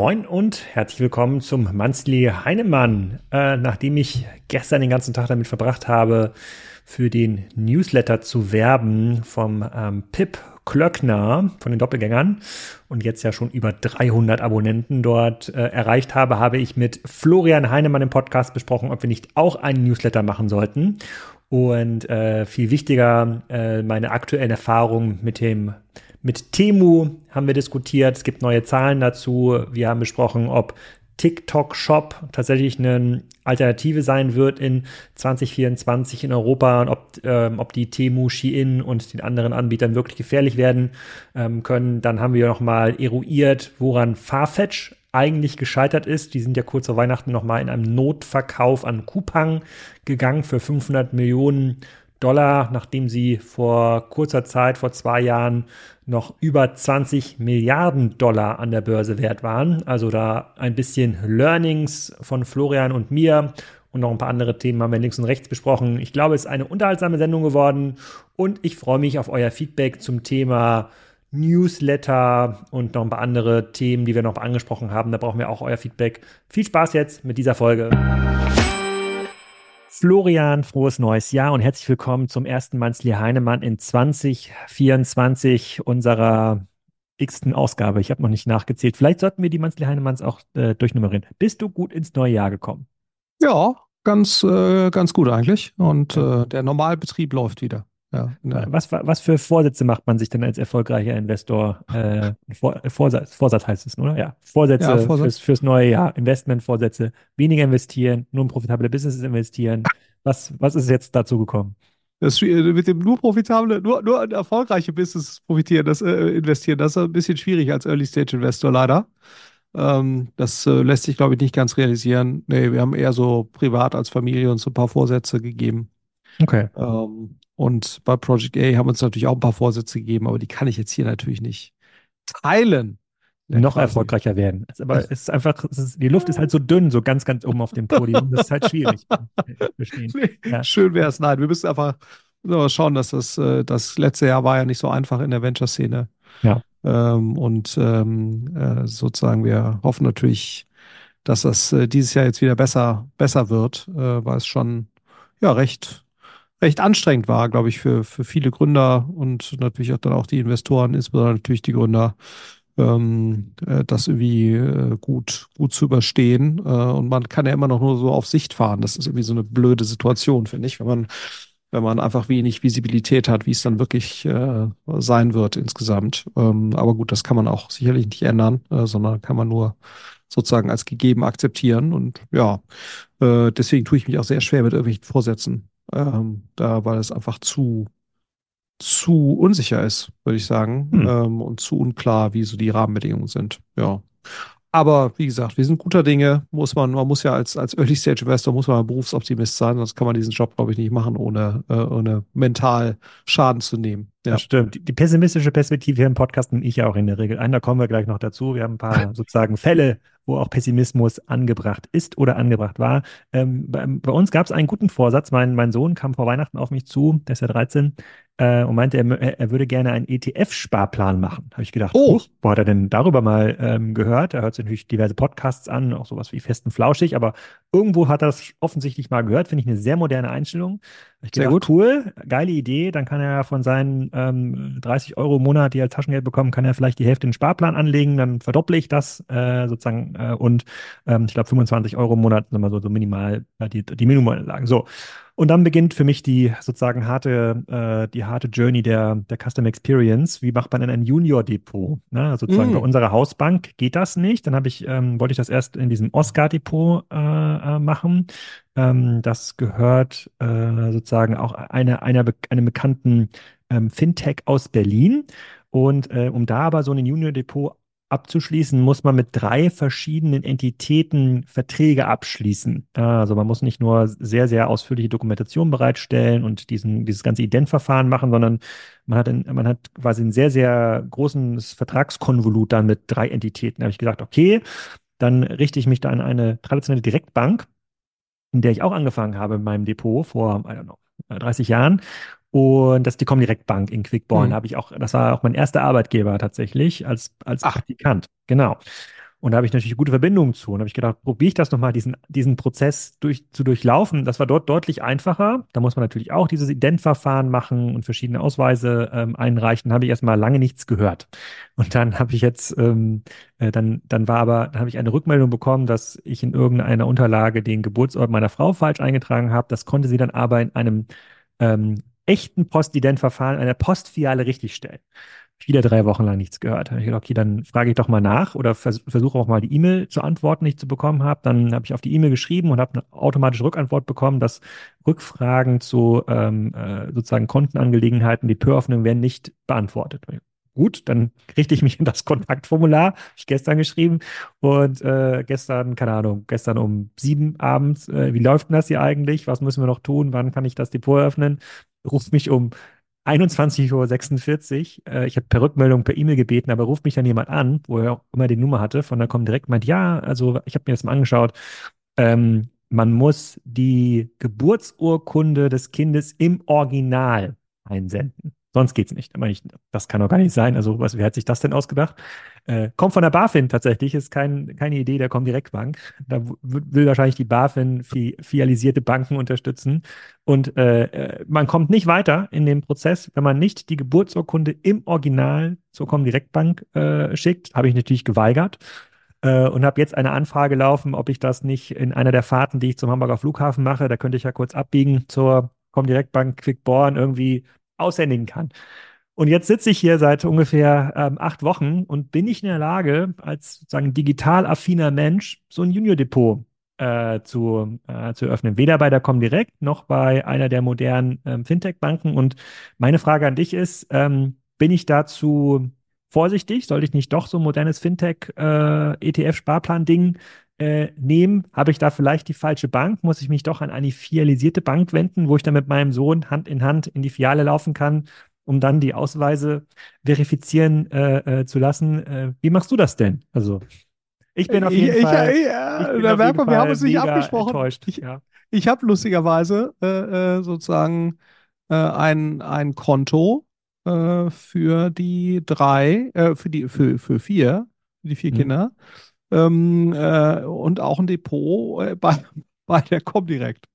Moin und herzlich willkommen zum Monthly Heinemann. Äh, nachdem ich gestern den ganzen Tag damit verbracht habe, für den Newsletter zu werben vom ähm, Pip Klöckner von den Doppelgängern und jetzt ja schon über 300 Abonnenten dort äh, erreicht habe, habe ich mit Florian Heinemann im Podcast besprochen, ob wir nicht auch einen Newsletter machen sollten. Und äh, viel wichtiger, äh, meine aktuellen Erfahrungen mit dem mit Temu haben wir diskutiert. Es gibt neue Zahlen dazu. Wir haben besprochen, ob TikTok Shop tatsächlich eine Alternative sein wird in 2024 in Europa und ob, ähm, ob die Temu, Shein und den anderen Anbietern wirklich gefährlich werden ähm, können. Dann haben wir noch mal eruiert, woran Farfetch eigentlich gescheitert ist. Die sind ja kurz vor Weihnachten noch mal in einem Notverkauf an Coupang gegangen für 500 Millionen Dollar, nachdem sie vor kurzer Zeit, vor zwei Jahren, noch über 20 Milliarden Dollar an der Börse wert waren. Also da ein bisschen Learnings von Florian und mir und noch ein paar andere Themen haben wir links und rechts besprochen. Ich glaube, es ist eine unterhaltsame Sendung geworden und ich freue mich auf euer Feedback zum Thema Newsletter und noch ein paar andere Themen, die wir noch angesprochen haben. Da brauchen wir auch euer Feedback. Viel Spaß jetzt mit dieser Folge. Florian, frohes neues Jahr und herzlich willkommen zum ersten Mannsli Heinemann in 2024 unserer x-ten Ausgabe. Ich habe noch nicht nachgezählt. Vielleicht sollten wir die Mannsli Heinemanns auch äh, durchnummerieren. Bist du gut ins neue Jahr gekommen? Ja, ganz, äh, ganz gut eigentlich. Und äh, der Normalbetrieb läuft wieder. Ja. Was, was für Vorsätze macht man sich denn als erfolgreicher Investor? Äh, Vor, Vorsatz, Vorsatz heißt es, oder? Ja, Vorsätze ja, Vorsatz. Fürs, fürs neue Jahr, Investmentvorsätze, weniger investieren, nur in profitable Businesses investieren. Was, was ist jetzt dazu gekommen? Das, mit dem nur profitable, nur, nur an erfolgreiche Business profitieren, das äh, investieren, das ist ein bisschen schwierig als Early-Stage-Investor leider. Ähm, das äh, lässt sich, glaube ich, nicht ganz realisieren. Nee, wir haben eher so privat als Familie uns ein paar Vorsätze gegeben. Okay. Ähm, und bei Project A haben wir uns natürlich auch ein paar Vorsätze gegeben, aber die kann ich jetzt hier natürlich nicht teilen. Noch quasi. erfolgreicher werden. Aber es ist einfach, es ist, die Luft ist halt so dünn, so ganz, ganz oben auf dem Podium. Das ist halt schwierig. ja. Schön wäre es. Nein, wir müssen einfach schauen, dass das, äh, das letzte Jahr war ja nicht so einfach in der Venture-Szene. Ja. Ähm, und ähm, äh, sozusagen, wir hoffen natürlich, dass das äh, dieses Jahr jetzt wieder besser, besser wird, äh, weil es schon ja recht recht anstrengend war, glaube ich, für, für viele Gründer und natürlich auch dann auch die Investoren, insbesondere natürlich die Gründer, ähm, äh, das irgendwie äh, gut, gut zu überstehen. Äh, und man kann ja immer noch nur so auf Sicht fahren. Das ist irgendwie so eine blöde Situation, finde ich, wenn man, wenn man einfach wenig Visibilität hat, wie es dann wirklich äh, sein wird insgesamt. Ähm, aber gut, das kann man auch sicherlich nicht ändern, äh, sondern kann man nur sozusagen als gegeben akzeptieren. Und ja, äh, deswegen tue ich mich auch sehr schwer mit irgendwelchen Vorsätzen ähm, da, weil es einfach zu, zu unsicher ist, würde ich sagen, hm. ähm, und zu unklar, wie so die Rahmenbedingungen sind. Ja. Aber wie gesagt, wir sind guter Dinge. Muss man, man muss ja als, als Early Stage Investor muss man Berufsoptimist sein, sonst kann man diesen Job, glaube ich, nicht machen, ohne, äh, ohne mental Schaden zu nehmen. Ja. Das stimmt. Die, die pessimistische Perspektive hier im Podcast nehme ich ja auch in der Regel ein. Da kommen wir gleich noch dazu. Wir haben ein paar sozusagen Fälle, wo auch Pessimismus angebracht ist oder angebracht war. Ähm, bei, bei, uns gab es einen guten Vorsatz. Mein, mein Sohn kam vor Weihnachten auf mich zu, der ist ja 13, äh, und meinte, er, er würde gerne einen ETF-Sparplan machen. Habe ich gedacht, oh. wo hat er denn darüber mal ähm, gehört? Er hört sich natürlich diverse Podcasts an, auch sowas wie Festen Flauschig, aber irgendwo hat er das offensichtlich mal gehört. Finde ich eine sehr moderne Einstellung. Ich Sehr gedacht, gut. cool, geile Idee. Dann kann er von seinen ähm, 30 Euro im Monat, die er als Taschengeld bekommt, kann er vielleicht die Hälfte in den Sparplan anlegen. Dann verdopple ich das äh, sozusagen äh, und ähm, ich glaube 25 Euro im Monat sind mal so, so minimal äh, die, die Minimumanlagen. So. Und dann beginnt für mich die sozusagen harte, äh, die harte Journey der, der Custom Experience. Wie macht man denn ein Junior-Depot? Ne? Also sozusagen mm. bei unserer Hausbank geht das nicht. Dann habe ich, ähm, wollte ich das erst in diesem Oscar-Depot äh, äh, machen. Ähm, das gehört äh, sozusagen auch einer, einer, einem bekannten ähm, Fintech aus Berlin. Und äh, um da aber so ein Junior-Depot abzuschließen, muss man mit drei verschiedenen Entitäten Verträge abschließen. Also man muss nicht nur sehr, sehr ausführliche Dokumentation bereitstellen und diesen, dieses ganze Identverfahren machen, sondern man hat, ein, man hat quasi ein sehr, sehr großes Vertragskonvolut dann mit drei Entitäten. Da habe ich gesagt, okay, dann richte ich mich da an eine traditionelle Direktbank, in der ich auch angefangen habe in meinem Depot vor, I don't know, 30 Jahren und das ist die Comdirect Bank in Quickborn. Mhm. habe ich auch, das war auch mein erster Arbeitgeber tatsächlich als, als Ach. Praktikant. Genau. Und da habe ich natürlich gute Verbindungen zu. Und habe ich gedacht, probiere ich das nochmal, diesen, diesen Prozess durch, zu durchlaufen. Das war dort deutlich einfacher. Da muss man natürlich auch dieses Identverfahren machen und verschiedene Ausweise ähm, einreichen. Da habe ich erstmal lange nichts gehört. Und dann habe ich jetzt, ähm, äh, dann, dann war aber, dann habe ich eine Rückmeldung bekommen, dass ich in irgendeiner Unterlage den Geburtsort meiner Frau falsch eingetragen habe. Das konnte sie dann aber in einem ähm, echten Postidentverfahren einer Postfiliale richtigstellen wieder drei Wochen lang nichts gehört. Da habe ich gedacht, okay, dann frage ich doch mal nach oder vers versuche auch mal die E-Mail zu antworten, die ich zu bekommen habe. Dann habe ich auf die E-Mail geschrieben und habe eine automatische Rückantwort bekommen, dass Rückfragen zu ähm, äh, sozusagen Kontenangelegenheiten, die Pöröffnung werden nicht beantwortet. Gut, dann richte ich mich in das Kontaktformular, habe ich gestern geschrieben und äh, gestern, keine Ahnung, gestern um sieben abends, äh, wie läuft denn das hier eigentlich? Was müssen wir noch tun? Wann kann ich das Depot öffnen? Ruft mich um 21.46 Uhr. Äh, ich habe per Rückmeldung per E-Mail gebeten, aber ruft mich dann jemand an, wo er auch immer die Nummer hatte, von der kommt direkt meint, ja, also ich habe mir das mal angeschaut. Ähm, man muss die Geburtsurkunde des Kindes im Original einsenden. Sonst geht's nicht. Aber ich, das kann doch gar nicht sein. Also, was, wer hat sich das denn ausgedacht? Äh, kommt von der BaFin tatsächlich, ist kein, keine Idee der Comdirect-Bank. Da will wahrscheinlich die BaFin fi filialisierte Banken unterstützen. Und äh, äh, man kommt nicht weiter in dem Prozess, wenn man nicht die Geburtsurkunde im Original zur Comdirect-Bank äh, schickt. Habe ich natürlich geweigert äh, und habe jetzt eine Anfrage laufen, ob ich das nicht in einer der Fahrten, die ich zum Hamburger Flughafen mache, da könnte ich ja kurz abbiegen zur Comdirect Bank Quickborn irgendwie aushändigen kann. Und jetzt sitze ich hier seit ungefähr ähm, acht Wochen und bin nicht in der Lage, als sozusagen digital affiner Mensch so ein Junior-Depot äh, zu, äh, zu öffnen. Weder bei der Comdirect noch bei einer der modernen ähm, Fintech-Banken. Und meine Frage an dich ist, ähm, bin ich dazu vorsichtig? Sollte ich nicht doch so ein modernes Fintech-ETF-Sparplan-Ding äh, äh, nehmen? Habe ich da vielleicht die falsche Bank? Muss ich mich doch an eine filialisierte Bank wenden, wo ich dann mit meinem Sohn Hand in Hand in die Filiale laufen kann um dann die Ausweise verifizieren äh, äh, zu lassen. Äh, wie machst du das denn? Also ich bin auf jeden ich, Fall. Ich, ja, ich da merkt man, wir haben uns nicht abgesprochen. Enttäuscht. Ich, ja. ich habe lustigerweise äh, äh, sozusagen äh, ein, ein Konto für die drei, für die für, für vier, für die vier mhm. Kinder ähm, und auch ein Depot bei, bei der Comdirect.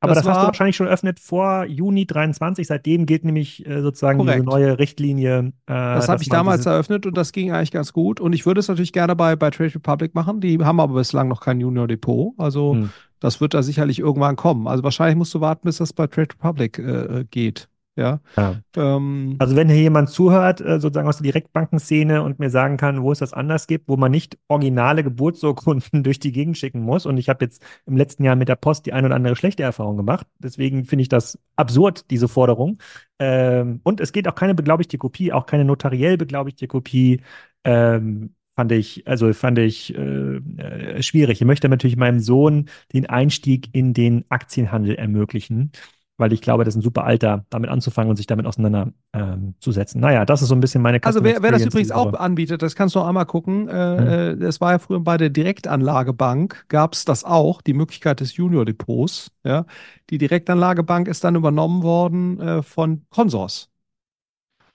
Aber das, das hast du wahrscheinlich schon eröffnet vor Juni 23. Seitdem gilt nämlich äh, sozusagen korrekt. diese neue Richtlinie. Äh, das habe ich damals eröffnet und das ging eigentlich ganz gut. Und ich würde es natürlich gerne bei, bei Trade Republic machen. Die haben aber bislang noch kein Junior Depot. Also hm. das wird da sicherlich irgendwann kommen. Also wahrscheinlich musst du warten, bis das bei Trade Republic äh, geht. Ja. ja. Ähm, also wenn hier jemand zuhört, äh, sozusagen aus der Direktbankenszene und mir sagen kann, wo es das anders gibt, wo man nicht originale Geburtsurkunden durch die Gegend schicken muss. Und ich habe jetzt im letzten Jahr mit der Post die ein oder andere schlechte Erfahrung gemacht. Deswegen finde ich das absurd, diese Forderung. Ähm, und es geht auch keine beglaubigte Kopie, auch keine notariell beglaubigte Kopie. Ähm, fand ich, also fand ich äh, äh, schwierig. Ich möchte natürlich meinem Sohn den Einstieg in den Aktienhandel ermöglichen weil ich glaube, das ist ein super Alter, damit anzufangen und sich damit auseinanderzusetzen. Ähm, naja, das ist so ein bisschen meine Custom Also wer, wer das übrigens auch anbietet, das kannst du auch einmal gucken. Äh, mhm. Das war ja früher bei der Direktanlagebank, gab es das auch, die Möglichkeit des Junior-Depots. Ja? Die Direktanlagebank ist dann übernommen worden äh, von Consors.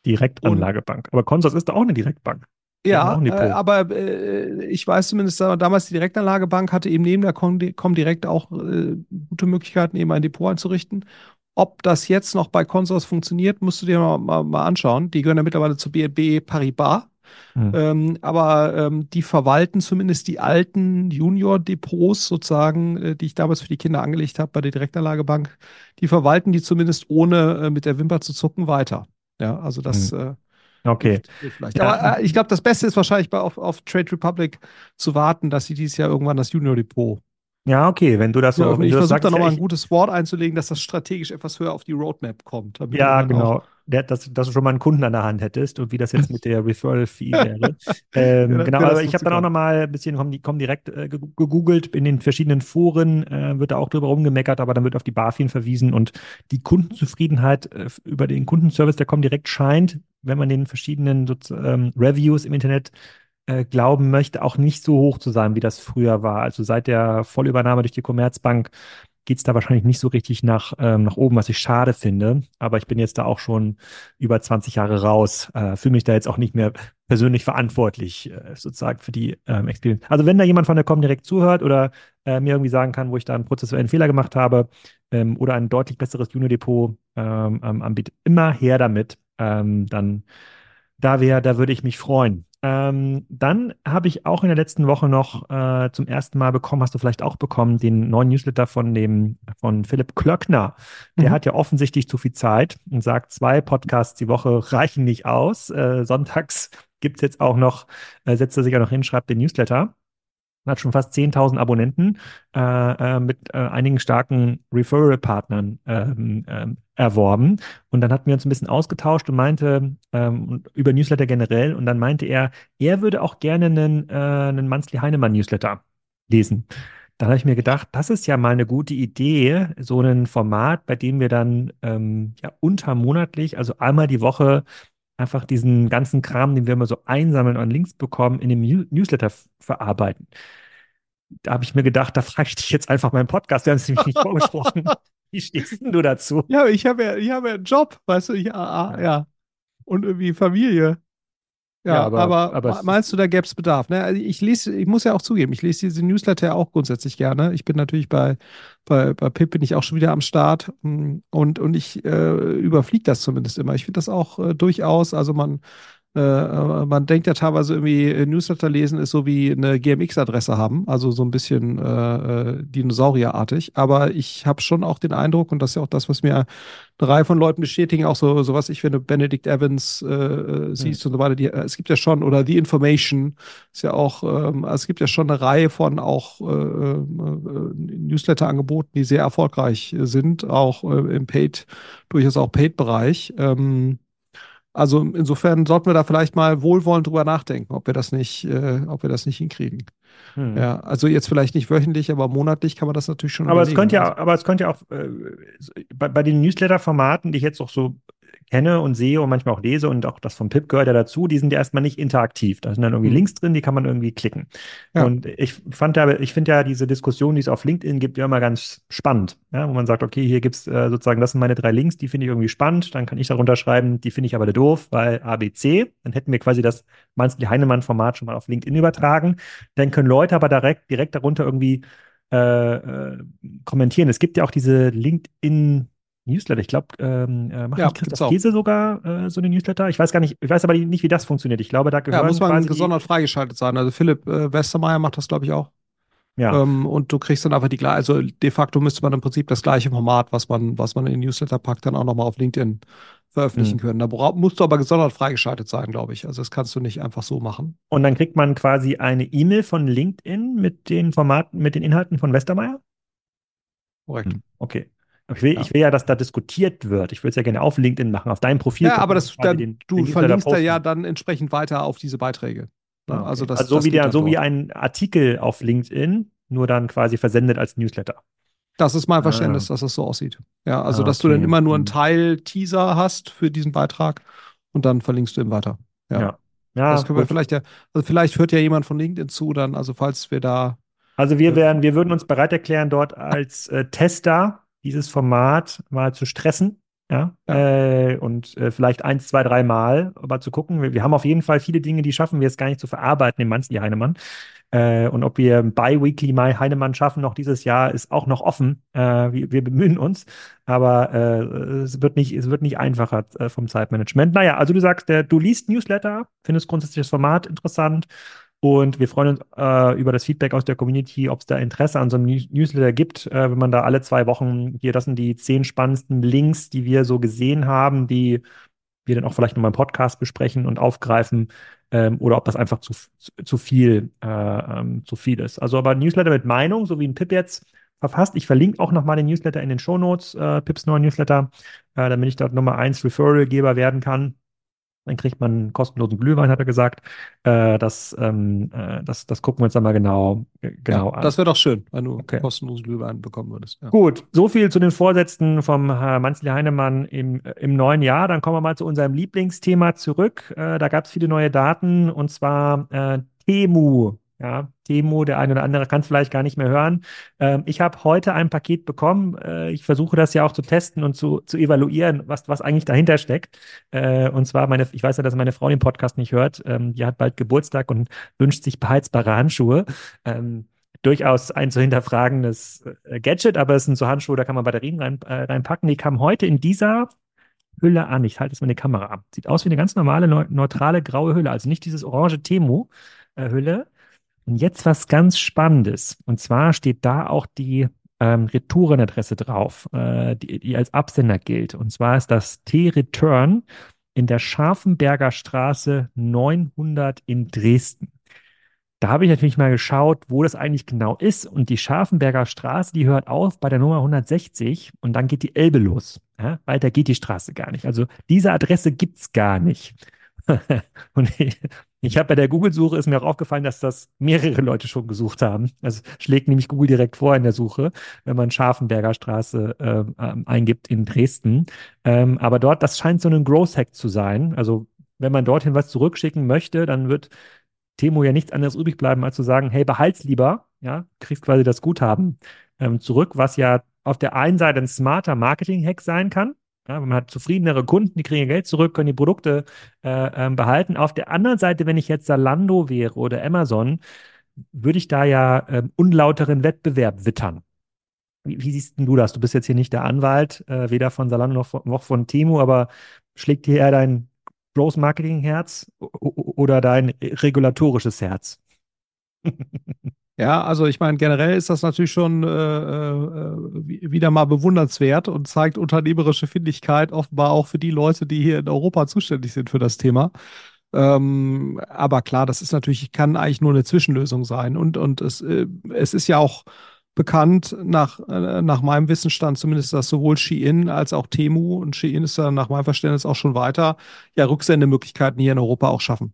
Direktanlagebank. Aber Consors ist da auch eine Direktbank. Ja, äh, aber äh, ich weiß zumindest, damals die Direktanlagebank hatte eben neben der Comdirect auch äh, gute Möglichkeiten, eben ein Depot einzurichten. Ob das jetzt noch bei Consors funktioniert, musst du dir mal, mal, mal anschauen. Die gehören ja mittlerweile zu BNB Paribas. Mhm. Ähm, aber ähm, die verwalten zumindest die alten Junior-Depots sozusagen, äh, die ich damals für die Kinder angelegt habe bei der Direktanlagebank, die verwalten die zumindest ohne äh, mit der Wimper zu zucken weiter. Ja, also das mhm. Okay. Vielleicht. Aber äh, ich glaube, das Beste ist wahrscheinlich bei, auf, auf Trade Republic zu warten, dass sie dieses Jahr irgendwann das Junior Depot ja, okay, wenn du das so. Ja, ich versuche da nochmal ein gutes Wort einzulegen, dass das strategisch etwas höher auf die Roadmap kommt. Ja, genau. Der, dass, dass du schon mal einen Kunden an der Hand hättest und wie das jetzt mit der Referral-Fee wäre. ähm, ja, genau, aber ich habe dann auch nochmal ein bisschen komm, direkt äh, gegoogelt. In den verschiedenen Foren äh, wird da auch drüber rumgemeckert, aber dann wird auf die BaFin verwiesen und die Kundenzufriedenheit äh, über den Kundenservice, der kommt direkt scheint, wenn man den verschiedenen ähm, Reviews im Internet äh, glauben möchte, auch nicht so hoch zu sein, wie das früher war. Also seit der Vollübernahme durch die Commerzbank geht es da wahrscheinlich nicht so richtig nach, ähm, nach oben, was ich schade finde. Aber ich bin jetzt da auch schon über 20 Jahre raus, äh, fühle mich da jetzt auch nicht mehr persönlich verantwortlich äh, sozusagen für die ähm, Experience. Also wenn da jemand von der Com direkt zuhört oder äh, mir irgendwie sagen kann, wo ich da einen prozessuellen Fehler gemacht habe ähm, oder ein deutlich besseres Juno-Depot ähm, ähm, anbietet, immer her damit. Ähm, dann da wäre, da würde ich mich freuen. Ähm, dann habe ich auch in der letzten Woche noch äh, zum ersten Mal bekommen, hast du vielleicht auch bekommen, den neuen Newsletter von dem von Philipp Klöckner. Der mhm. hat ja offensichtlich zu viel Zeit und sagt, zwei Podcasts die Woche reichen nicht aus. Äh, sonntags gibt es jetzt auch noch, äh, setzt er sich auch noch hin, schreibt den Newsletter hat schon fast 10.000 Abonnenten äh, äh, mit äh, einigen starken Referral-Partnern ähm, ähm, erworben. Und dann hatten wir uns ein bisschen ausgetauscht und meinte ähm, über Newsletter generell. Und dann meinte er, er würde auch gerne einen, äh, einen Mansley Heinemann-Newsletter lesen. Dann habe ich mir gedacht, das ist ja mal eine gute Idee, so ein Format, bei dem wir dann ähm, ja untermonatlich, also einmal die Woche, einfach diesen ganzen Kram, den wir immer so einsammeln und Links bekommen, in dem Newsletter verarbeiten. Da habe ich mir gedacht, da frage ich dich jetzt einfach meinen Podcast, wir haben es nämlich nicht vorgesprochen. Wie stehst denn du dazu? Ja, ich habe ja, ich habe ja einen Job, weißt du, ich, ah, ah, ja. Und irgendwie Familie. Ja, ja aber, aber, aber, meinst du, da gäbe es Bedarf? Ne? Also ich lese, ich muss ja auch zugeben, ich lese diese Newsletter auch grundsätzlich gerne. Ich bin natürlich bei, bei, bei Pip bin ich auch schon wieder am Start mm, und, und ich äh, überfliege das zumindest immer. Ich finde das auch äh, durchaus, also man man denkt ja teilweise irgendwie, äh, Newsletter lesen ist so wie eine GMX-Adresse haben, also so ein bisschen äh, äh, dinosaurierartig. Aber ich habe schon auch den Eindruck, und das ist ja auch das, was mir eine Reihe von Leuten bestätigen, auch so sowas, ich finde, Benedict Evans äh, siehst mhm. und so weiter, die, es gibt ja schon, oder The Information ist ja auch, ähm, also es gibt ja schon eine Reihe von auch Newsletter-Angeboten, die sehr erfolgreich sind, auch im Paid, durchaus auch Paid-Bereich. Ähm, also insofern sollten wir da vielleicht mal wohlwollend drüber nachdenken, ob wir das nicht, äh, ob wir das nicht hinkriegen. Hm. Ja, also jetzt vielleicht nicht wöchentlich, aber monatlich kann man das natürlich schon. Aber es könnte ja, also aber es könnte ja auch äh, bei, bei den Newsletter-Formaten, die ich jetzt auch so kenne und sehe und manchmal auch lese und auch das von Pip gehört ja dazu, die sind ja erstmal nicht interaktiv. Da sind dann irgendwie mhm. Links drin, die kann man irgendwie klicken. Ja. Und ich fand ja, ich finde ja diese Diskussion, die es auf LinkedIn gibt, ja immer ganz spannend, ja, wo man sagt, okay, hier gibt es äh, sozusagen, das sind meine drei Links, die finde ich irgendwie spannend, dann kann ich darunter schreiben, die finde ich aber doof, weil ABC, dann hätten wir quasi das Mansley Heinemann-Format schon mal auf LinkedIn übertragen. Dann können Leute aber direkt, direkt darunter irgendwie äh, äh, kommentieren. Es gibt ja auch diese LinkedIn Newsletter. Ich glaube, ähm, äh, macht ja, Christoph Käse sogar äh, so eine Newsletter? Ich weiß gar nicht, ich weiß aber nicht, wie das funktioniert. Ich glaube, da gehört. Ja, muss man gesondert freigeschaltet sein. Also Philipp äh, Westermeier macht das, glaube ich, auch. Ja. Ähm, und du kriegst dann einfach die gleiche, also de facto müsste man im Prinzip das gleiche Format, was man, was man in den Newsletter packt, dann auch nochmal auf LinkedIn veröffentlichen mhm. können. Da musst du aber gesondert freigeschaltet sein, glaube ich. Also das kannst du nicht einfach so machen. Und dann kriegt man quasi eine E-Mail von LinkedIn mit den Formaten, mit den Inhalten von Westermeier? Korrekt. Hm, okay. Ich will, ja. ich will ja, dass da diskutiert wird. Ich würde es ja gerne auf LinkedIn machen, auf deinem Profil. Ja, aber das, dann, den, du den verlinkst da ja dann entsprechend weiter auf diese Beiträge. Ne? Okay. Also, das, also so, das wie, der, so wie ein Artikel auf LinkedIn, nur dann quasi versendet als Newsletter. Das ist mein Verständnis, ah. dass das so aussieht. Ja, also ah, dass du dann immer nur einen. Teil Teaser hast für diesen Beitrag und dann verlinkst du ihn weiter. Ja. ja. ja das können wir vielleicht ja, also vielleicht hört ja jemand von LinkedIn zu, dann, also falls wir da. Also wir wären, wir würden uns bereit erklären, dort als äh, Tester dieses Format mal zu stressen. Ja, ja. Äh, und äh, vielleicht eins, zwei, drei Mal, aber zu gucken. Wir, wir, haben auf jeden Fall viele Dinge, die schaffen wir jetzt gar nicht zu verarbeiten im Manzli Heinemann. Äh, und ob wir Bi-Weekly My Heinemann schaffen noch dieses Jahr, ist auch noch offen. Äh, wir, wir, bemühen uns, aber äh, es, wird nicht, es wird nicht einfacher äh, vom Zeitmanagement. Naja, also du sagst, du liest Newsletter, findest grundsätzlich das Format interessant und wir freuen uns äh, über das Feedback aus der Community, ob es da Interesse an so einem Newsletter gibt, äh, wenn man da alle zwei Wochen hier, das sind die zehn spannendsten Links, die wir so gesehen haben, die wir dann auch vielleicht nochmal im Podcast besprechen und aufgreifen, ähm, oder ob das einfach zu, zu viel, äh, ähm, zu viel ist. Also aber Newsletter mit Meinung, so wie ein Pip jetzt verfasst. Ich verlinke auch nochmal den Newsletter in den Shownotes, äh, Pips neuen Newsletter, äh, damit ich dort Nummer eins Referral-Geber werden kann. Dann kriegt man einen kostenlosen Glühwein, hat er gesagt. Äh, das, ähm, äh, das, das gucken wir uns dann mal genau, äh, genau ja, an. Das wäre doch schön, wenn du okay. kostenlosen Glühwein bekommen würdest. Ja. Gut, so viel zu den Vorsätzen vom Herr Manzli Heinemann im, im neuen Jahr. Dann kommen wir mal zu unserem Lieblingsthema zurück. Äh, da gab es viele neue Daten und zwar äh, Temu Ja, Demo, der eine oder andere kann es vielleicht gar nicht mehr hören. Ähm, ich habe heute ein Paket bekommen. Äh, ich versuche das ja auch zu testen und zu, zu evaluieren, was, was eigentlich dahinter steckt. Äh, und zwar meine, ich weiß ja, dass meine Frau den Podcast nicht hört. Ähm, die hat bald Geburtstag und wünscht sich beheizbare Handschuhe. Ähm, durchaus ein zu hinterfragendes äh, Gadget, aber es sind so Handschuhe, da kann man Batterien rein, äh, reinpacken. Die kamen heute in dieser Hülle an. Ich halte jetzt mal die Kamera ab. Sieht aus wie eine ganz normale, neutrale graue Hülle, also nicht dieses orange Temo-Hülle. Und jetzt was ganz Spannendes. Und zwar steht da auch die ähm, Retourenadresse drauf, äh, die, die als Absender gilt. Und zwar ist das T-Return in der Scharfenberger Straße 900 in Dresden. Da habe ich natürlich mal geschaut, wo das eigentlich genau ist. Und die Scharfenberger Straße, die hört auf bei der Nummer 160 und dann geht die Elbe los. Ja? Weiter geht die Straße gar nicht. Also diese Adresse gibt es gar nicht. und ich, ich habe bei der Google-Suche ist mir auch aufgefallen, dass das mehrere Leute schon gesucht haben. Also schlägt nämlich Google direkt vor in der Suche, wenn man Scharfenberger Straße äh, eingibt in Dresden. Ähm, aber dort, das scheint so ein Growth-Hack zu sein. Also wenn man dorthin was zurückschicken möchte, dann wird Temo ja nichts anderes übrig bleiben, als zu sagen, hey, behalt's lieber, ja, kriegst quasi das Guthaben ähm, zurück, was ja auf der einen Seite ein smarter Marketing-Hack sein kann. Ja, man hat zufriedenere Kunden, die kriegen Geld zurück, können die Produkte äh, ähm, behalten. Auf der anderen Seite, wenn ich jetzt Zalando wäre oder Amazon, würde ich da ja ähm, unlauteren Wettbewerb wittern. Wie, wie, siehst du das? Du bist jetzt hier nicht der Anwalt, äh, weder von Zalando noch von, noch von Temu, aber schlägt dir eher dein Growth Marketing Herz oder dein regulatorisches Herz? Ja, also ich meine, generell ist das natürlich schon äh, äh, wieder mal bewundernswert und zeigt unternehmerische Findigkeit offenbar auch für die Leute, die hier in Europa zuständig sind für das Thema. Ähm, aber klar, das ist natürlich, kann eigentlich nur eine Zwischenlösung sein. Und, und es, äh, es ist ja auch bekannt nach, äh, nach meinem Wissensstand zumindest, dass sowohl Shein als auch Temu und Shein ist ja nach meinem Verständnis auch schon weiter, ja Rücksendemöglichkeiten hier in Europa auch schaffen.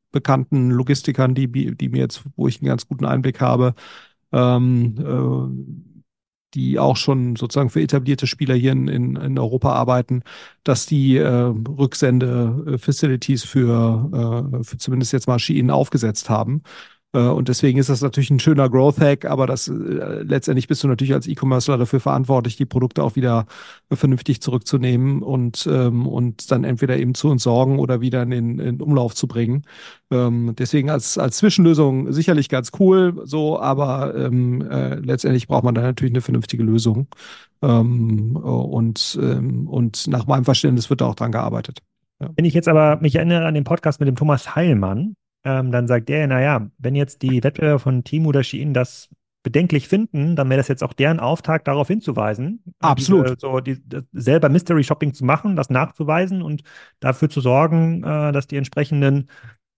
bekannten Logistikern, die, die mir jetzt, wo ich einen ganz guten Einblick habe, ähm, äh, die auch schon sozusagen für etablierte Spieler hier in, in, in Europa arbeiten, dass die äh, Rücksende-Facilities für, äh, für zumindest jetzt mal Shein aufgesetzt haben. Äh, und deswegen ist das natürlich ein schöner Growth Hack, aber das äh, letztendlich bist du natürlich als E-Commercer dafür verantwortlich, die Produkte auch wieder vernünftig zurückzunehmen und, ähm, und dann entweder eben zu entsorgen oder wieder in in Umlauf zu bringen. Ähm, deswegen als, als Zwischenlösung sicherlich ganz cool, so, aber ähm, äh, letztendlich braucht man da natürlich eine vernünftige Lösung. Ähm, und, ähm, und nach meinem Verständnis wird da auch dran gearbeitet. Ja. Wenn ich jetzt aber mich erinnere an den Podcast mit dem Thomas Heilmann, ähm, dann sagt der, naja, wenn jetzt die Wettbewerber von Team oder Shein das bedenklich finden, dann wäre das jetzt auch deren Auftrag, darauf hinzuweisen. Absolut. Diese, so die, selber Mystery Shopping zu machen, das nachzuweisen und dafür zu sorgen, äh, dass die entsprechenden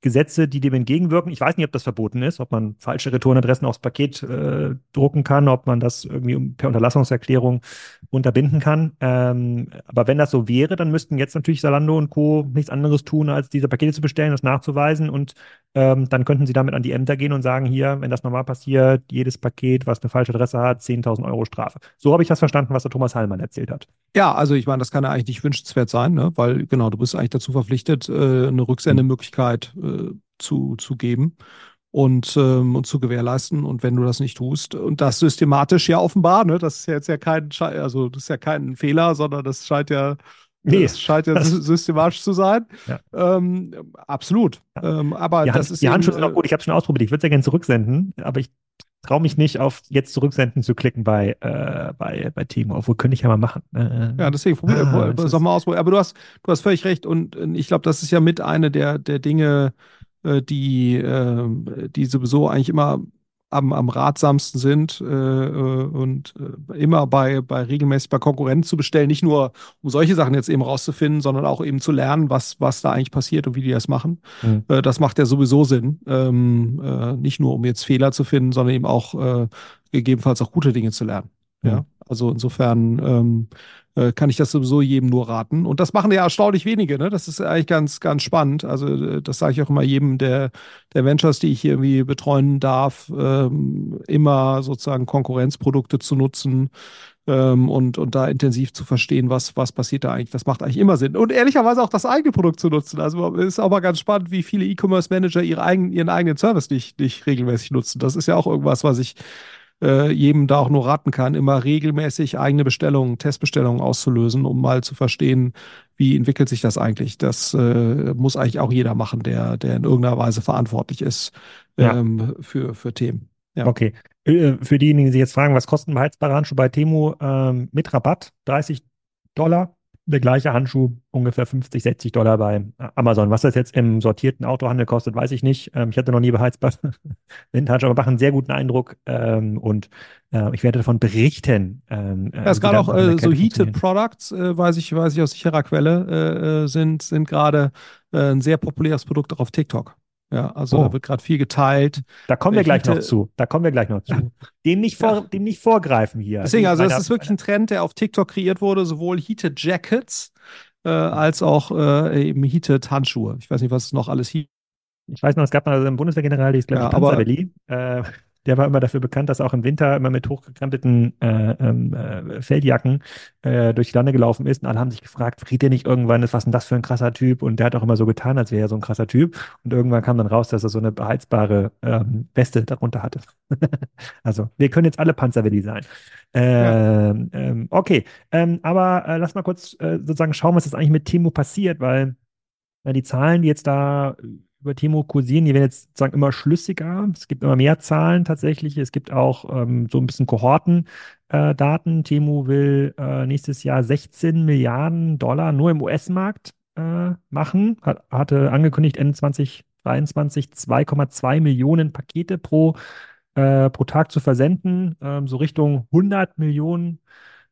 Gesetze, die dem entgegenwirken. Ich weiß nicht, ob das verboten ist, ob man falsche Returnadressen aufs Paket äh, drucken kann, ob man das irgendwie per Unterlassungserklärung unterbinden kann. Ähm, aber wenn das so wäre, dann müssten jetzt natürlich Salando und Co. nichts anderes tun, als diese Pakete zu bestellen, das nachzuweisen und ähm, dann könnten Sie damit an die Ämter gehen und sagen, hier, wenn das normal passiert, jedes Paket, was eine falsche Adresse hat, 10.000 Euro Strafe. So habe ich das verstanden, was der Thomas Hallmann erzählt hat. Ja, also ich meine, das kann ja eigentlich nicht wünschenswert sein, ne? weil genau, du bist eigentlich dazu verpflichtet, äh, eine Rücksendemöglichkeit äh, zu, zu geben und, ähm, und zu gewährleisten. Und wenn du das nicht tust, und das systematisch ja offenbar, ne, das ist ja jetzt ja kein, also das ist ja kein Fehler, sondern das scheint ja, nee, das scheint ja systematisch zu sein. Ja. Ähm, absolut. Ja. Ähm, aber die das ist die Handschuhe sind auch gut. Ich habe schon ausprobiert. Ich würde es ja gerne zurücksenden, aber ich traue mich nicht auf jetzt zurücksenden zu klicken bei, äh, bei, bei Timo. Obwohl könnte ich ja mal machen. Äh, ja, deswegen probier, ah, sag mal ausprobieren. Aber du hast, du hast völlig recht und ich glaube, das ist ja mit eine der, der Dinge, äh, die, äh, die sowieso eigentlich immer am, am ratsamsten sind äh, äh, und äh, immer bei, bei regelmäßig bei Konkurrenten zu bestellen, nicht nur um solche Sachen jetzt eben rauszufinden, sondern auch eben zu lernen, was, was da eigentlich passiert und wie die das machen. Mhm. Äh, das macht ja sowieso Sinn. Ähm, äh, nicht nur um jetzt Fehler zu finden, sondern eben auch äh, gegebenenfalls auch gute Dinge zu lernen. Mhm. Ja, also insofern ähm, äh, kann ich das sowieso jedem nur raten. Und das machen ja erstaunlich wenige, ne? Das ist eigentlich ganz, ganz spannend. Also, äh, das sage ich auch immer jedem der, der Ventures, die ich hier irgendwie betreuen darf, ähm, immer sozusagen Konkurrenzprodukte zu nutzen. Ähm, und, und da intensiv zu verstehen, was, was passiert da eigentlich. Das macht eigentlich immer Sinn. Und ehrlicherweise auch das eigene Produkt zu nutzen. Also ist auch mal ganz spannend, wie viele E-Commerce-Manager ihre eigen, ihren eigenen Service nicht, nicht regelmäßig nutzen. Das ist ja auch irgendwas, was ich äh, jedem da auch nur raten kann, immer regelmäßig eigene Bestellungen, Testbestellungen auszulösen, um mal zu verstehen, wie entwickelt sich das eigentlich. Das äh, muss eigentlich auch jeder machen, der, der in irgendeiner Weise verantwortlich ist ähm, ja. für, für Themen. Ja. Okay. Äh, für diejenigen, die sich jetzt fragen, was kostet ein beheizbarer Handschuh bei Temo ähm, mit Rabatt? 30 Dollar der gleiche Handschuh ungefähr 50, 60 Dollar bei Amazon. Was das jetzt im sortierten Autohandel kostet, weiß ich nicht. Ähm, ich hatte noch nie beheizbar Windhandschuhe, aber machen einen sehr guten Eindruck ähm, und äh, ich werde davon berichten. Ähm, ja, es gerade auch äh, so Heated Products, äh, weiß ich, weiß ich aus sicherer Quelle, äh, äh, sind, sind gerade äh, ein sehr populäres Produkt auch auf TikTok. Ja, also oh. da wird gerade viel geteilt. Da kommen wir gleich noch zu. Da kommen wir gleich noch zu. Dem nicht, vor, ja. dem nicht vorgreifen hier. Deswegen, also es ist wirklich ein Trend, der auf TikTok kreiert wurde, sowohl Heated Jackets äh, als auch äh, eben Heated Handschuhe. Ich weiß nicht, was es noch alles hieß. Ich weiß noch, es gab mal einen Bundeswehrgeneral, der ist, glaube ich, ja, Panzerwelli. Äh, der war immer dafür bekannt, dass er auch im Winter immer mit hochgekrempelten äh, ähm, äh, Feldjacken äh, durch die Lande gelaufen ist. Und alle haben sich gefragt, friert der nicht irgendwann, was ist denn das für ein krasser Typ? Und der hat auch immer so getan, als wäre er so ein krasser Typ. Und irgendwann kam dann raus, dass er so eine beheizbare ähm, Weste darunter hatte. also, wir können jetzt alle Panzerwilli sein. Ähm, ja. ähm, okay, ähm, aber äh, lass mal kurz äh, sozusagen schauen, was jetzt eigentlich mit Timo passiert, weil ja, die Zahlen, die jetzt da über Timo kursieren, die werden jetzt sozusagen immer schlüssiger. Es gibt immer mehr Zahlen tatsächlich. Es gibt auch ähm, so ein bisschen Kohortendaten. Äh, Timo will äh, nächstes Jahr 16 Milliarden Dollar nur im US-Markt äh, machen. Hat, hatte angekündigt, Ende 2023 2,2 Millionen Pakete pro, äh, pro Tag zu versenden. Ähm, so Richtung 100 Millionen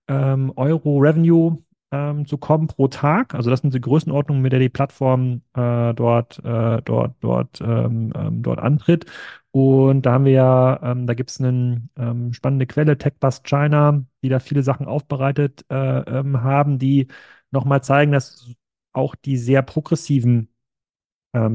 ähm, Euro Revenue ähm, zu kommen pro Tag. Also das sind die Größenordnungen, mit der die Plattform äh, dort, äh, dort, dort, ähm, ähm, dort antritt. Und da haben wir ja, ähm, da gibt es eine ähm, spannende Quelle, TechBus China, die da viele Sachen aufbereitet äh, ähm, haben, die nochmal zeigen, dass auch die sehr progressiven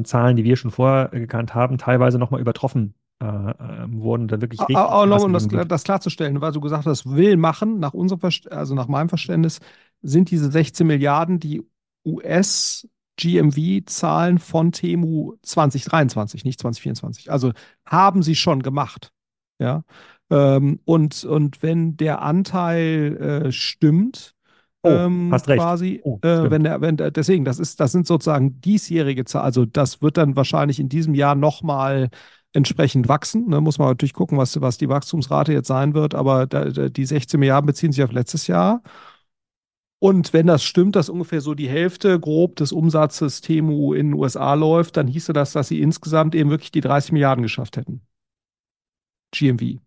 Zahlen, die wir schon vorher gekannt haben, teilweise nochmal übertroffen äh, ähm, wurden da wirklich richtig. Auch noch, um das, das, klarzustellen, weil du gesagt hast, will machen, nach unserem also nach meinem Verständnis, sind diese 16 Milliarden die US- GMV-Zahlen von Temu 2023, nicht 2024. Also haben sie schon gemacht. Ja. Ähm, und, und wenn der Anteil äh, stimmt, oh, ähm, hast recht. quasi, oh, äh, wenn der, wenn der, deswegen, das ist, das sind sozusagen diesjährige Zahlen, also das wird dann wahrscheinlich in diesem Jahr nochmal entsprechend wachsen. Ne, muss man natürlich gucken, was, was die Wachstumsrate jetzt sein wird, aber da, die 16 Milliarden beziehen sich auf letztes Jahr. Und wenn das stimmt, dass ungefähr so die Hälfte grob des Umsatzes Temu in den USA läuft, dann hieße das, dass sie insgesamt eben wirklich die 30 Milliarden geschafft hätten. GMV.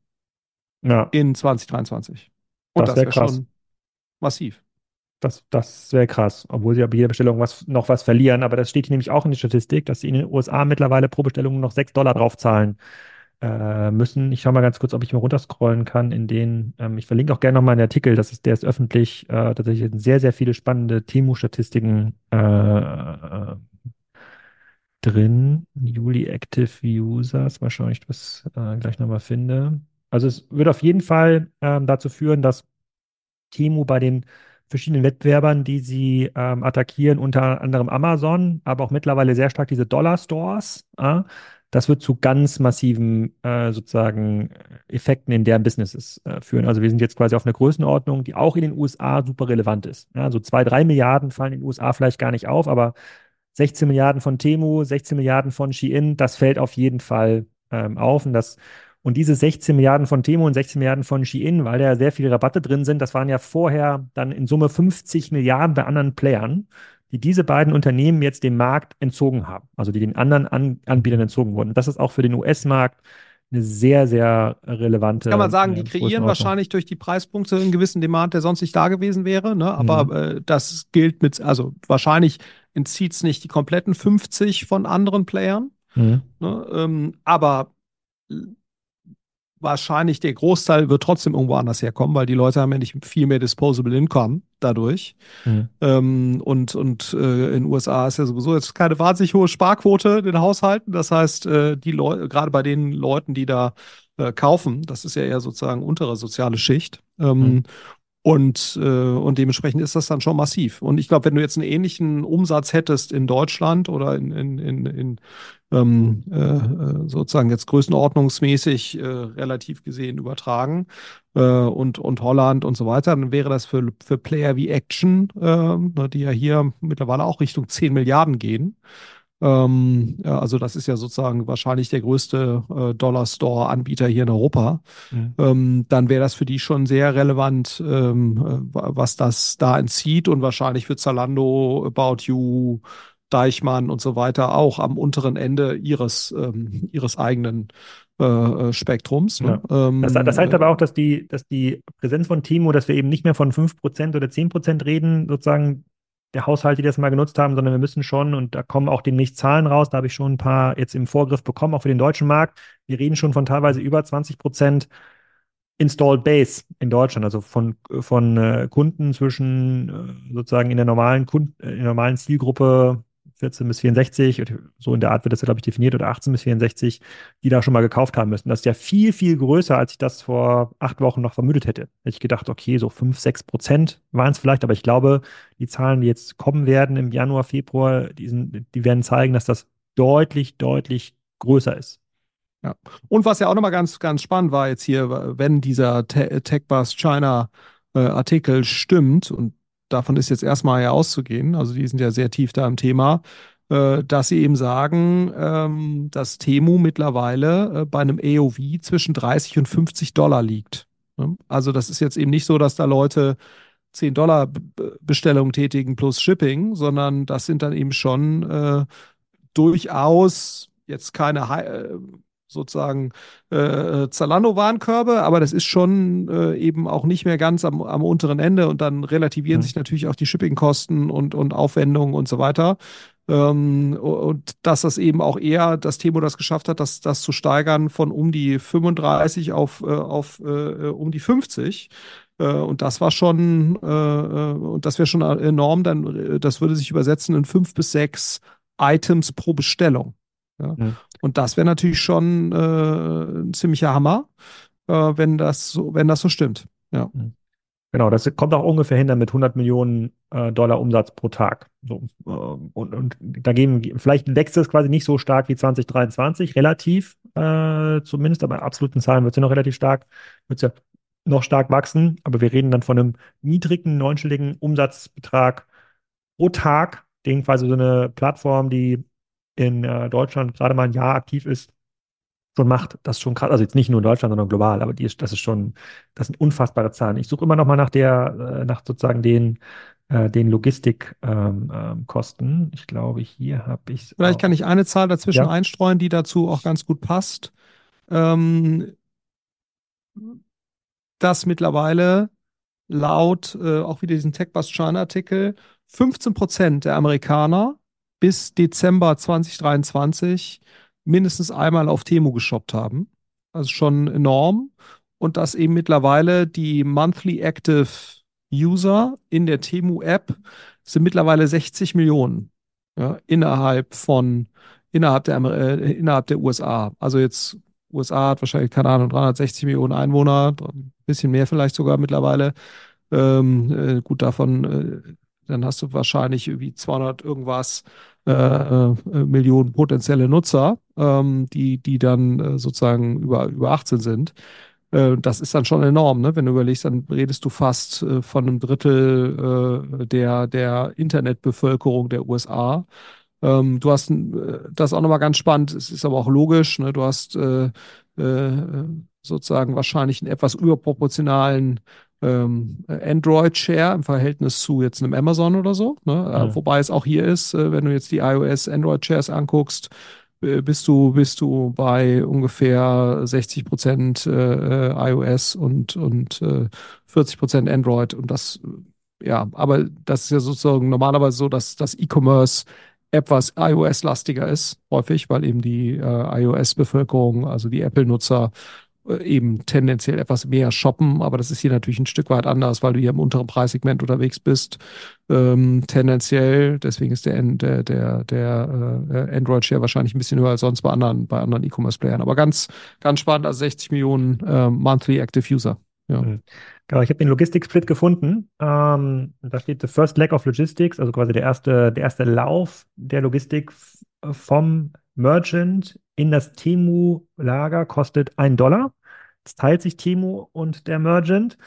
Ja. In 2023. Und das, das wäre wär schon massiv. Das, das wäre krass, obwohl sie bei jeder Bestellung was, noch was verlieren. Aber das steht hier nämlich auch in der Statistik, dass sie in den USA mittlerweile pro Bestellung noch 6 Dollar draufzahlen äh, müssen. Ich schaue mal ganz kurz, ob ich mal runterscrollen kann in den, ähm, ich verlinke auch gerne nochmal einen Artikel, das ist, der ist öffentlich, äh, tatsächlich sehr, sehr viele spannende Temu-Statistiken äh, äh drin. Juli Active Users. Mal schauen, ich das äh, gleich nochmal finde. Also es wird auf jeden Fall ähm, dazu führen, dass Temu bei den verschiedenen Wettbewerbern, die sie ähm, attackieren, unter anderem Amazon, aber auch mittlerweile sehr stark diese Dollar-Stores, äh, das wird zu ganz massiven äh, sozusagen Effekten in deren Businesses äh, führen. Also wir sind jetzt quasi auf einer Größenordnung, die auch in den USA super relevant ist. Ja, so zwei, drei Milliarden fallen in den USA vielleicht gar nicht auf, aber 16 Milliarden von Temu, 16 Milliarden von Shein, das fällt auf jeden Fall ähm, auf. Und, das, und diese 16 Milliarden von Temu und 16 Milliarden von Shein, weil da sehr viele Rabatte drin sind, das waren ja vorher dann in Summe 50 Milliarden bei anderen Playern die diese beiden Unternehmen jetzt dem Markt entzogen haben, also die den anderen An Anbietern entzogen wurden. Und das ist auch für den US-Markt eine sehr, sehr relevante. Kann man sagen, die äh, kreieren wahrscheinlich durch die Preispunkte einen gewissen Demand, der sonst nicht da gewesen wäre. Ne? Aber mhm. äh, das gilt mit, also wahrscheinlich entzieht es nicht die kompletten 50 von anderen Playern. Mhm. Ne? Ähm, aber wahrscheinlich der Großteil wird trotzdem irgendwo anders herkommen, weil die Leute haben ja nicht viel mehr Disposable Income dadurch. Mhm. Ähm, und und äh, in den USA ist ja sowieso jetzt keine wahnsinnig hohe Sparquote in den Haushalten. Das heißt, äh, die Leute, gerade bei den Leuten, die da äh, kaufen, das ist ja eher sozusagen untere soziale Schicht. Ähm, mhm. Und, äh, und dementsprechend ist das dann schon massiv. Und ich glaube, wenn du jetzt einen ähnlichen Umsatz hättest in Deutschland oder in, in, in, in ähm, äh, äh sozusagen jetzt größenordnungsmäßig äh, relativ gesehen übertragen äh, und, und Holland und so weiter, dann wäre das für, für Player wie Action, äh, die ja hier mittlerweile auch Richtung 10 Milliarden gehen, ähm, also das ist ja sozusagen wahrscheinlich der größte äh, Dollar-Store-Anbieter hier in Europa. Mhm. Ähm, dann wäre das für die schon sehr relevant, ähm, äh, was das da entzieht und wahrscheinlich für Zalando, About You, Deichmann und so weiter auch am unteren Ende ihres, ähm, ihres eigenen äh, äh Spektrums. Ne? Ja. Ähm, das, das, heißt aber auch, dass die, dass die Präsenz von Timo, dass wir eben nicht mehr von 5% oder 10% reden, sozusagen der Haushalte, die das mal genutzt haben, sondern wir müssen schon, und da kommen auch demnächst Zahlen raus, da habe ich schon ein paar jetzt im Vorgriff bekommen, auch für den deutschen Markt. Wir reden schon von teilweise über 20 Prozent Installed Base in Deutschland, also von, von äh, Kunden zwischen äh, sozusagen in der normalen Kunden, in der normalen Zielgruppe 14 bis 64, so in der Art wird das ja, glaube ich, definiert, oder 18 bis 64, die da schon mal gekauft haben müssen. Das ist ja viel, viel größer, als ich das vor acht Wochen noch vermutet hätte. Hätte ich gedacht, okay, so 5, 6 Prozent waren es vielleicht, aber ich glaube, die Zahlen, die jetzt kommen werden im Januar, Februar, die, sind, die werden zeigen, dass das deutlich, deutlich größer ist. Ja. Und was ja auch nochmal ganz, ganz spannend war jetzt hier, wenn dieser Te TechBus China äh, Artikel stimmt und davon ist jetzt erstmal ja auszugehen, also die sind ja sehr tief da im Thema, äh, dass sie eben sagen, ähm, dass Temu mittlerweile äh, bei einem AOV zwischen 30 und 50 Dollar liegt. Ne? Also das ist jetzt eben nicht so, dass da Leute 10 Dollar Bestellungen tätigen plus Shipping, sondern das sind dann eben schon äh, durchaus jetzt keine äh, sozusagen äh, Zalando-Warenkörbe, aber das ist schon äh, eben auch nicht mehr ganz am, am unteren Ende und dann relativieren mhm. sich natürlich auch die Shippingkosten und, und Aufwendungen und so weiter. Ähm, und dass das eben auch eher das Thema das geschafft hat, das, das zu steigern von um die 35 auf, äh, auf äh, um die 50. Äh, und das war schon, äh, äh, und das wäre schon enorm, dann, das würde sich übersetzen in fünf bis sechs Items pro Bestellung. Ja. Mhm. Und das wäre natürlich schon äh, ein ziemlicher Hammer, äh, wenn, das so, wenn das so stimmt. Ja. Mhm. Genau, das kommt auch ungefähr hin mit 100 Millionen äh, Dollar Umsatz pro Tag. So, äh, und, und dagegen, vielleicht wächst es quasi nicht so stark wie 2023, relativ äh, zumindest, aber in absoluten Zahlen wird es ja noch relativ stark, wird es ja noch stark wachsen. Aber wir reden dann von einem niedrigen, neunstelligen Umsatzbetrag pro Tag, den quasi so eine Plattform, die in äh, Deutschland gerade mal ein Jahr aktiv ist, schon macht. Das ist schon krass. Also jetzt nicht nur in Deutschland, sondern global, aber die ist, das ist schon, das sind unfassbare Zahlen. Ich suche immer noch mal nach der, äh, nach sozusagen den, äh, den Logistikkosten. Ähm, ähm, ich glaube, hier habe ich Vielleicht kann ich eine Zahl dazwischen ja. einstreuen, die dazu auch ganz gut passt. Ähm, dass mittlerweile laut äh, auch wieder diesen TechBus China Artikel 15 Prozent der Amerikaner bis Dezember 2023 mindestens einmal auf Temu geshoppt haben. Also schon enorm. Und dass eben mittlerweile die Monthly Active User in der Temu-App sind mittlerweile 60 Millionen ja, innerhalb von innerhalb der, äh, innerhalb der USA. Also jetzt USA hat wahrscheinlich, keine Ahnung, 360 Millionen Einwohner, ein bisschen mehr vielleicht sogar mittlerweile. Ähm, äh, gut, davon, äh, dann hast du wahrscheinlich irgendwie 200 irgendwas äh, äh, Millionen potenzielle Nutzer, ähm, die, die dann äh, sozusagen über, über 18 sind. Äh, das ist dann schon enorm, ne? Wenn du überlegst, dann redest du fast von einem Drittel der, der Internetbevölkerung der USA. Ähm, du hast, äh, das ist auch nochmal ganz spannend, es ist aber auch logisch, ne? du hast äh, äh, sozusagen wahrscheinlich einen etwas überproportionalen ähm, Android-Share im Verhältnis zu jetzt einem Amazon oder so. Ne? Mhm. Wobei es auch hier ist, äh, wenn du jetzt die iOS-Android-Shares anguckst, bist du, bist du bei ungefähr 60 Prozent äh, iOS und, und äh, 40 Prozent Android. Und das, ja, aber das ist ja sozusagen normalerweise so, dass das E-Commerce etwas iOS-lastiger ist, häufig, weil eben die äh, iOS-Bevölkerung, also die Apple-Nutzer, äh, eben tendenziell etwas mehr shoppen. Aber das ist hier natürlich ein Stück weit anders, weil du hier im unteren Preissegment unterwegs bist. Ähm, tendenziell, deswegen ist der, der, der, der äh, Android-Share wahrscheinlich ein bisschen höher als sonst bei anderen, bei anderen E-Commerce-Playern. Aber ganz, ganz spannend, also 60 Millionen äh, Monthly Active User. Ja. Mhm. Genau, ich habe den Logistik-Split gefunden. Ähm, da steht the first leg of logistics, also quasi der erste, der erste Lauf der Logistik vom Merchant in das Temu-Lager kostet ein Dollar. Das teilt sich Temu und der Merchant.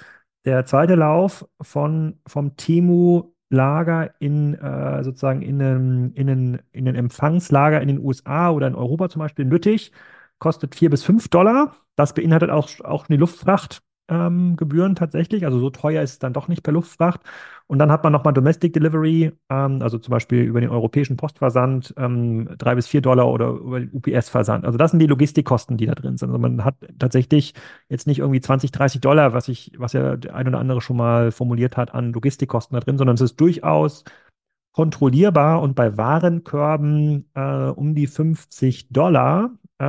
Der zweite Lauf von, vom Temu-Lager in äh, sozusagen in einen, in, einen, in einen Empfangslager in den USA oder in Europa zum Beispiel in Lüttich kostet vier bis fünf Dollar. Das beinhaltet auch, auch eine Luftfracht ähm, Gebühren tatsächlich. Also so teuer ist es dann doch nicht per Luftfracht. Und dann hat man nochmal Domestic Delivery, ähm, also zum Beispiel über den europäischen Postversand, ähm, drei bis vier Dollar oder über den UPS-Versand. Also das sind die Logistikkosten, die da drin sind. Also man hat tatsächlich jetzt nicht irgendwie 20, 30 Dollar, was ich, was ja der ein oder andere schon mal formuliert hat, an Logistikkosten da drin, sondern es ist durchaus kontrollierbar und bei Warenkörben äh, um die 50 Dollar äh,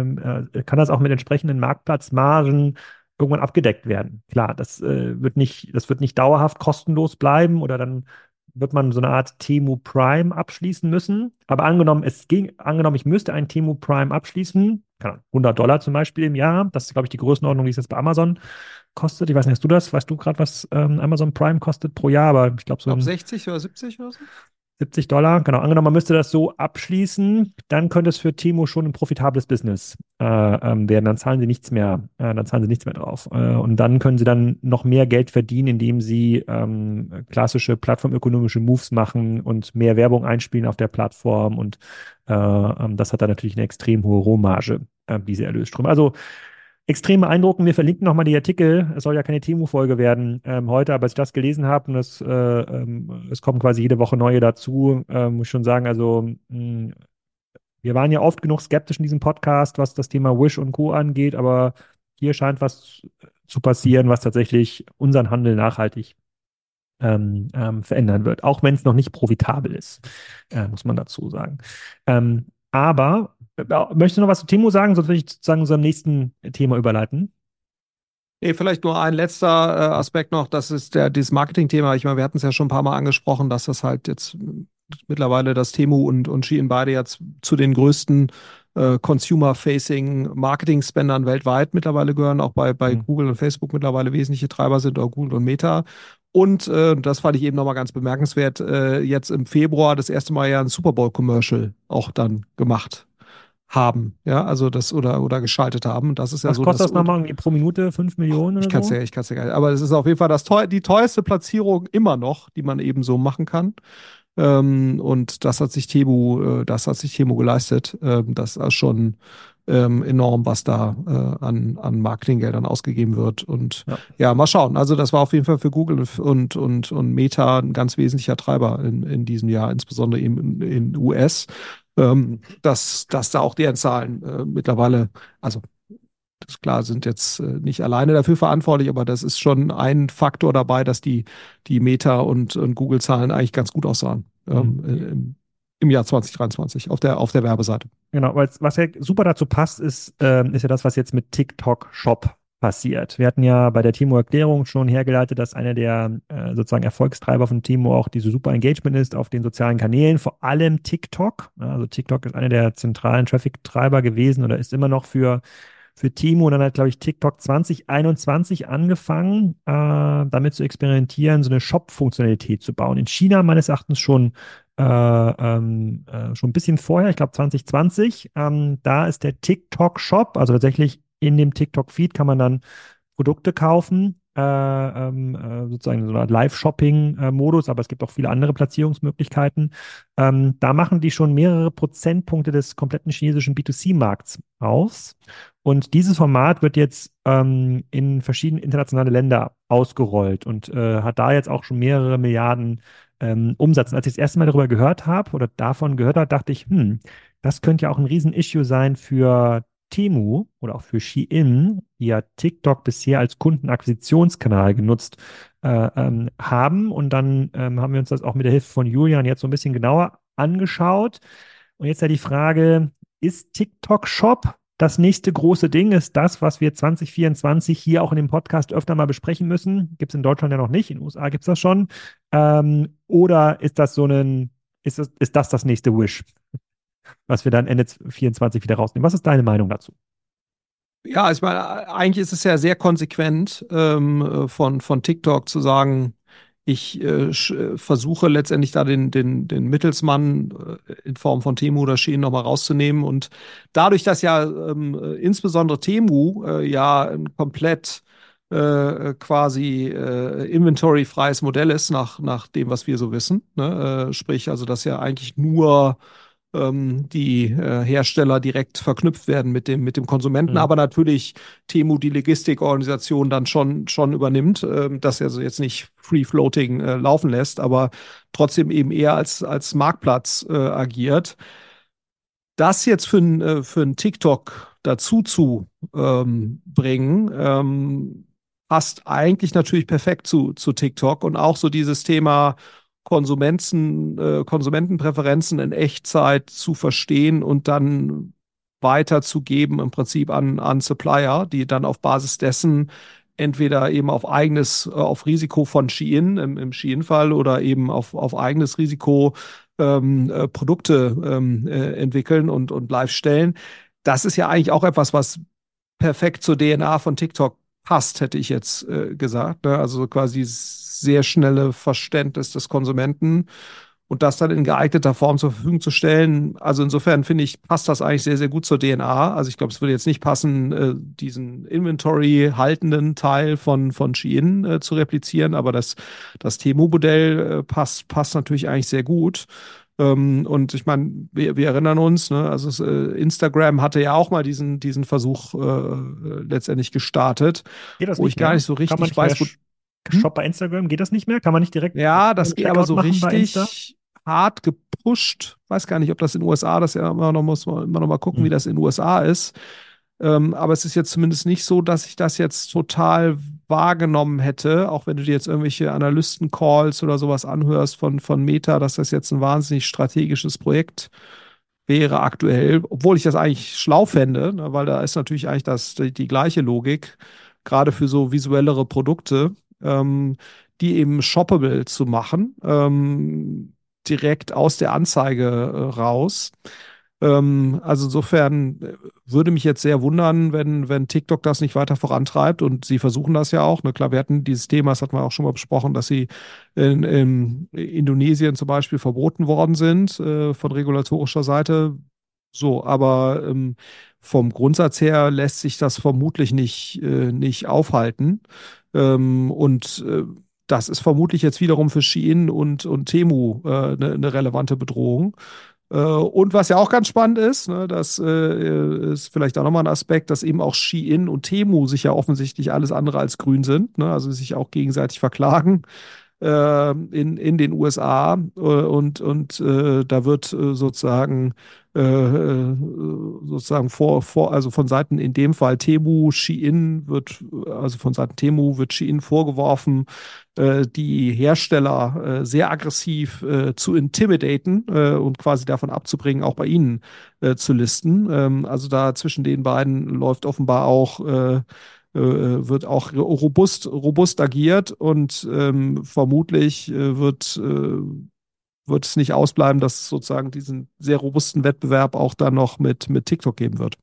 ähm, äh, kann das auch mit entsprechenden Marktplatzmargen irgendwann abgedeckt werden. Klar, das äh, wird nicht, das wird nicht dauerhaft kostenlos bleiben oder dann wird man so eine Art Temu Prime abschließen müssen. Aber angenommen, es ging, angenommen, ich müsste ein Temu Prime abschließen, 100 Dollar zum Beispiel im Jahr, das ist, glaube ich, die Größenordnung, die es jetzt bei Amazon kostet. Ich weiß nicht, hast du das? Weißt du gerade, was ähm, Amazon Prime kostet pro Jahr? Aber ich glaube so. Ich glaube 60 oder 70 oder so? 70 Dollar, genau. Angenommen, man müsste das so abschließen, dann könnte es für Timo schon ein profitables Business äh, ähm, werden. Dann zahlen sie nichts mehr, äh, dann zahlen sie nichts mehr drauf. Äh, und dann können sie dann noch mehr Geld verdienen, indem sie ähm, klassische plattformökonomische Moves machen und mehr Werbung einspielen auf der Plattform. Und äh, ähm, das hat dann natürlich eine extrem hohe Rohmarge, äh, diese Erlösströme. Also extrem beeindruckend. Wir verlinken nochmal die Artikel. Es soll ja keine Temu-Folge werden ähm, heute, aber als ich das gelesen habe und es, äh, ähm, es kommen quasi jede Woche neue dazu, äh, muss ich schon sagen, also mh, hm, wir waren ja oft genug skeptisch in diesem Podcast, was das Thema Wish und Co. angeht, aber hier scheint was zu passieren, was tatsächlich unseren Handel nachhaltig ähm, ähm, verändern wird, auch wenn es noch nicht profitabel ist, äh, muss man dazu sagen. Ähm, aber Möchtest du noch was zu Timo sagen? Sonst würde ich sozusagen unserem nächsten Thema überleiten. Nee, vielleicht nur ein letzter äh, Aspekt noch, das ist der, dieses Marketing-Thema. Ich meine, wir hatten es ja schon ein paar Mal angesprochen, dass das halt jetzt mittlerweile das Temu und, und Shein beide jetzt zu den größten äh, Consumer-Facing Marketing-Spendern weltweit mittlerweile gehören, auch bei, bei mhm. Google und Facebook mittlerweile wesentliche Treiber sind, auch Google und Meta. Und äh, das fand ich eben nochmal ganz bemerkenswert, äh, jetzt im Februar das erste Mal ja ein Super Bowl-Commercial auch dann gemacht haben, ja, also das oder oder geschaltet haben. Das ist ja Was so. Was kostet das nochmal irgendwie pro Minute? Fünf Millionen? Ich kann es so? ja, ich kann es ja gar nicht. Aber es ist auf jeden Fall das teuer, die teuerste Platzierung immer noch, die man eben so machen kann. Ähm, und das hat sich Temu, äh, das hat sich Temu geleistet. Ähm, das ist schon ähm, enorm, was da äh, an, an Marketinggeldern ausgegeben wird. Und ja. ja. mal schauen. Also das war auf jeden Fall für Google und, und, und Meta ein ganz wesentlicher Treiber in, in diesem Jahr, insbesondere eben in, in US ähm, dass, dass da auch deren Zahlen äh, mittlerweile, also das klar, sind jetzt äh, nicht alleine dafür verantwortlich, aber das ist schon ein Faktor dabei, dass die, die Meta- und, und Google-Zahlen eigentlich ganz gut aussahen ähm, mhm. im, im, Jahr 2023 auf der, auf der Werbeseite. Genau, weil was ja super dazu passt, ist, ähm, ist ja das, was jetzt mit TikTok Shop passiert. Wir hatten ja bei der Timo-Erklärung schon hergeleitet, dass einer der äh, sozusagen Erfolgstreiber von Timo auch diese super Engagement ist auf den sozialen Kanälen, vor allem TikTok. Also TikTok ist einer der zentralen Traffic-Treiber gewesen oder ist immer noch für für Timo und dann hat, glaube ich, TikTok 2021 angefangen, äh, damit zu experimentieren, so eine Shop-Funktionalität zu bauen. In China meines Erachtens schon, äh, ähm, äh, schon ein bisschen vorher, ich glaube 2020. Ähm, da ist der TikTok-Shop, also tatsächlich in dem TikTok-Feed kann man dann Produkte kaufen, äh, ähm, äh, sozusagen so eine Art Live-Shopping-Modus, aber es gibt auch viele andere Platzierungsmöglichkeiten. Ähm, da machen die schon mehrere Prozentpunkte des kompletten chinesischen B2C-Markts aus. Und dieses Format wird jetzt ähm, in verschiedene internationale Länder ausgerollt und äh, hat da jetzt auch schon mehrere Milliarden ähm, Umsatz. Und als ich das erste Mal darüber gehört habe oder davon gehört habe, dachte ich, hm, das könnte ja auch ein Riesen-Issue sein für Temu oder auch für Shein, die ja TikTok bisher als Kundenakquisitionskanal genutzt äh, ähm, haben. Und dann ähm, haben wir uns das auch mit der Hilfe von Julian jetzt so ein bisschen genauer angeschaut. Und jetzt ja die Frage, ist TikTok Shop das nächste große Ding? Ist das, was wir 2024 hier auch in dem Podcast öfter mal besprechen müssen? Gibt es in Deutschland ja noch nicht, in den USA gibt es das schon. Ähm, oder ist das so ein, ist das, ist das das nächste Wish? Was wir dann Ende 2024 wieder rausnehmen. Was ist deine Meinung dazu? Ja, ich meine, eigentlich ist es ja sehr konsequent ähm, von, von TikTok zu sagen, ich äh, äh versuche letztendlich da den, den, den Mittelsmann äh, in Form von Temu oder Shein nochmal rauszunehmen. Und dadurch, dass ja ähm, äh, insbesondere Temu äh, ja ein komplett äh, quasi inventory-freies Modell ist, nach, nach dem, was wir so wissen. Ne? sprich, also, dass ja eigentlich nur ähm, die äh, Hersteller direkt verknüpft werden mit dem, mit dem Konsumenten, mhm. aber natürlich Temu die Logistikorganisation dann schon, schon übernimmt, äh, das also jetzt nicht Free-Floating äh, laufen lässt, aber trotzdem eben eher als, als Marktplatz äh, agiert. Das jetzt für ein, äh, für ein TikTok dazu zu ähm, bringen, ähm, passt eigentlich natürlich perfekt zu, zu TikTok und auch so dieses Thema Konsumenten, äh, Konsumentenpräferenzen in Echtzeit zu verstehen und dann weiterzugeben im Prinzip an, an Supplier, die dann auf Basis dessen entweder eben auf eigenes, äh, auf Risiko von Shein im, im Shein-Fall oder eben auf, auf eigenes Risiko ähm, äh, Produkte ähm, äh, entwickeln und, und live stellen. Das ist ja eigentlich auch etwas, was perfekt zur DNA von TikTok passt, hätte ich jetzt äh, gesagt. Ne? Also quasi sehr schnelle Verständnis des Konsumenten und das dann in geeigneter Form zur Verfügung zu stellen. Also insofern finde ich, passt das eigentlich sehr, sehr gut zur DNA. Also ich glaube, es würde jetzt nicht passen, äh, diesen Inventory haltenden Teil von, von Shein äh, zu replizieren, aber das, das Temu-Modell äh, passt, passt natürlich eigentlich sehr gut. Ähm, und ich meine, wir, wir, erinnern uns, ne, also es, Instagram hatte ja auch mal diesen, diesen Versuch letztendlich gestartet, wo ich gar nicht so richtig weiß, wo, hm? Shop bei Instagram, geht das nicht mehr? Kann man nicht direkt. Ja, das geht aber so richtig hart gepusht. Weiß gar nicht, ob das in den USA, das ja immer noch muss man immer noch mal gucken, hm. wie das in den USA ist. Ähm, aber es ist jetzt zumindest nicht so, dass ich das jetzt total wahrgenommen hätte, auch wenn du dir jetzt irgendwelche Analysten-Calls oder sowas anhörst von, von Meta, dass das jetzt ein wahnsinnig strategisches Projekt wäre aktuell, obwohl ich das eigentlich schlau fände, ne, weil da ist natürlich eigentlich das, die, die gleiche Logik, gerade für so visuellere Produkte ähm, die eben shoppable zu machen, ähm, direkt aus der Anzeige äh, raus. Ähm, also insofern äh, würde mich jetzt sehr wundern, wenn, wenn TikTok das nicht weiter vorantreibt und sie versuchen das ja auch. Ne? Klar, wir hatten dieses Thema, das hatten wir auch schon mal besprochen, dass sie in, in Indonesien zum Beispiel verboten worden sind äh, von regulatorischer Seite. So, aber ähm, vom Grundsatz her lässt sich das vermutlich nicht, äh, nicht aufhalten. Ähm, und äh, das ist vermutlich jetzt wiederum für Shein und, und Temu eine äh, ne, relevante Bedrohung. Äh, und was ja auch ganz spannend ist, ne, das äh, ist vielleicht auch nochmal ein Aspekt, dass eben auch Shein und Temu sich ja offensichtlich alles andere als grün sind, ne, also sich auch gegenseitig verklagen äh, in, in den USA äh, und, und äh, da wird äh, sozusagen äh, sozusagen vor, vor, also von Seiten in dem Fall Temu, Shein wird, also von Seiten Temu wird Shein vorgeworfen, die Hersteller sehr aggressiv zu intimidaten und quasi davon abzubringen, auch bei ihnen zu listen. Ähm, also da zwischen den beiden läuft offenbar auch wird auch robust, robust agiert und ähm, vermutlich äh, wird, äh, wird es nicht ausbleiben, dass es sozusagen diesen sehr robusten Wettbewerb auch dann noch mit, mit TikTok geben wird.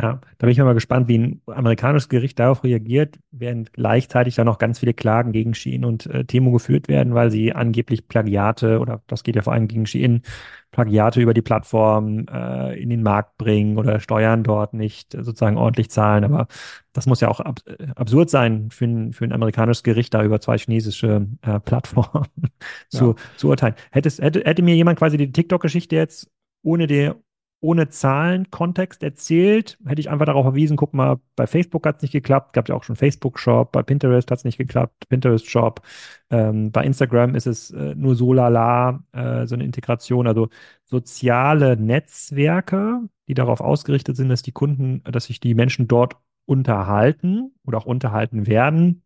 Ja. Da bin ich mal gespannt, wie ein amerikanisches Gericht darauf reagiert, während gleichzeitig dann noch ganz viele Klagen gegen Shein und äh, Temo geführt werden, weil sie angeblich Plagiate oder das geht ja vor allem gegen Shein, Plagiate über die Plattform äh, in den Markt bringen oder Steuern dort nicht äh, sozusagen ordentlich zahlen. Aber das muss ja auch ab äh, absurd sein für ein, für ein amerikanisches Gericht, da über zwei chinesische äh, Plattformen zu, ja. zu urteilen. Hättest, hätte, hätte mir jemand quasi die TikTok-Geschichte jetzt ohne die ohne Zahlen, Kontext erzählt, hätte ich einfach darauf verwiesen, guck mal, bei Facebook hat es nicht geklappt, gab ja auch schon Facebook-Shop, bei Pinterest hat es nicht geklappt, Pinterest-Shop, ähm, bei Instagram ist es äh, nur so lala, äh, so eine Integration, also soziale Netzwerke, die darauf ausgerichtet sind, dass die Kunden, dass sich die Menschen dort unterhalten oder auch unterhalten werden,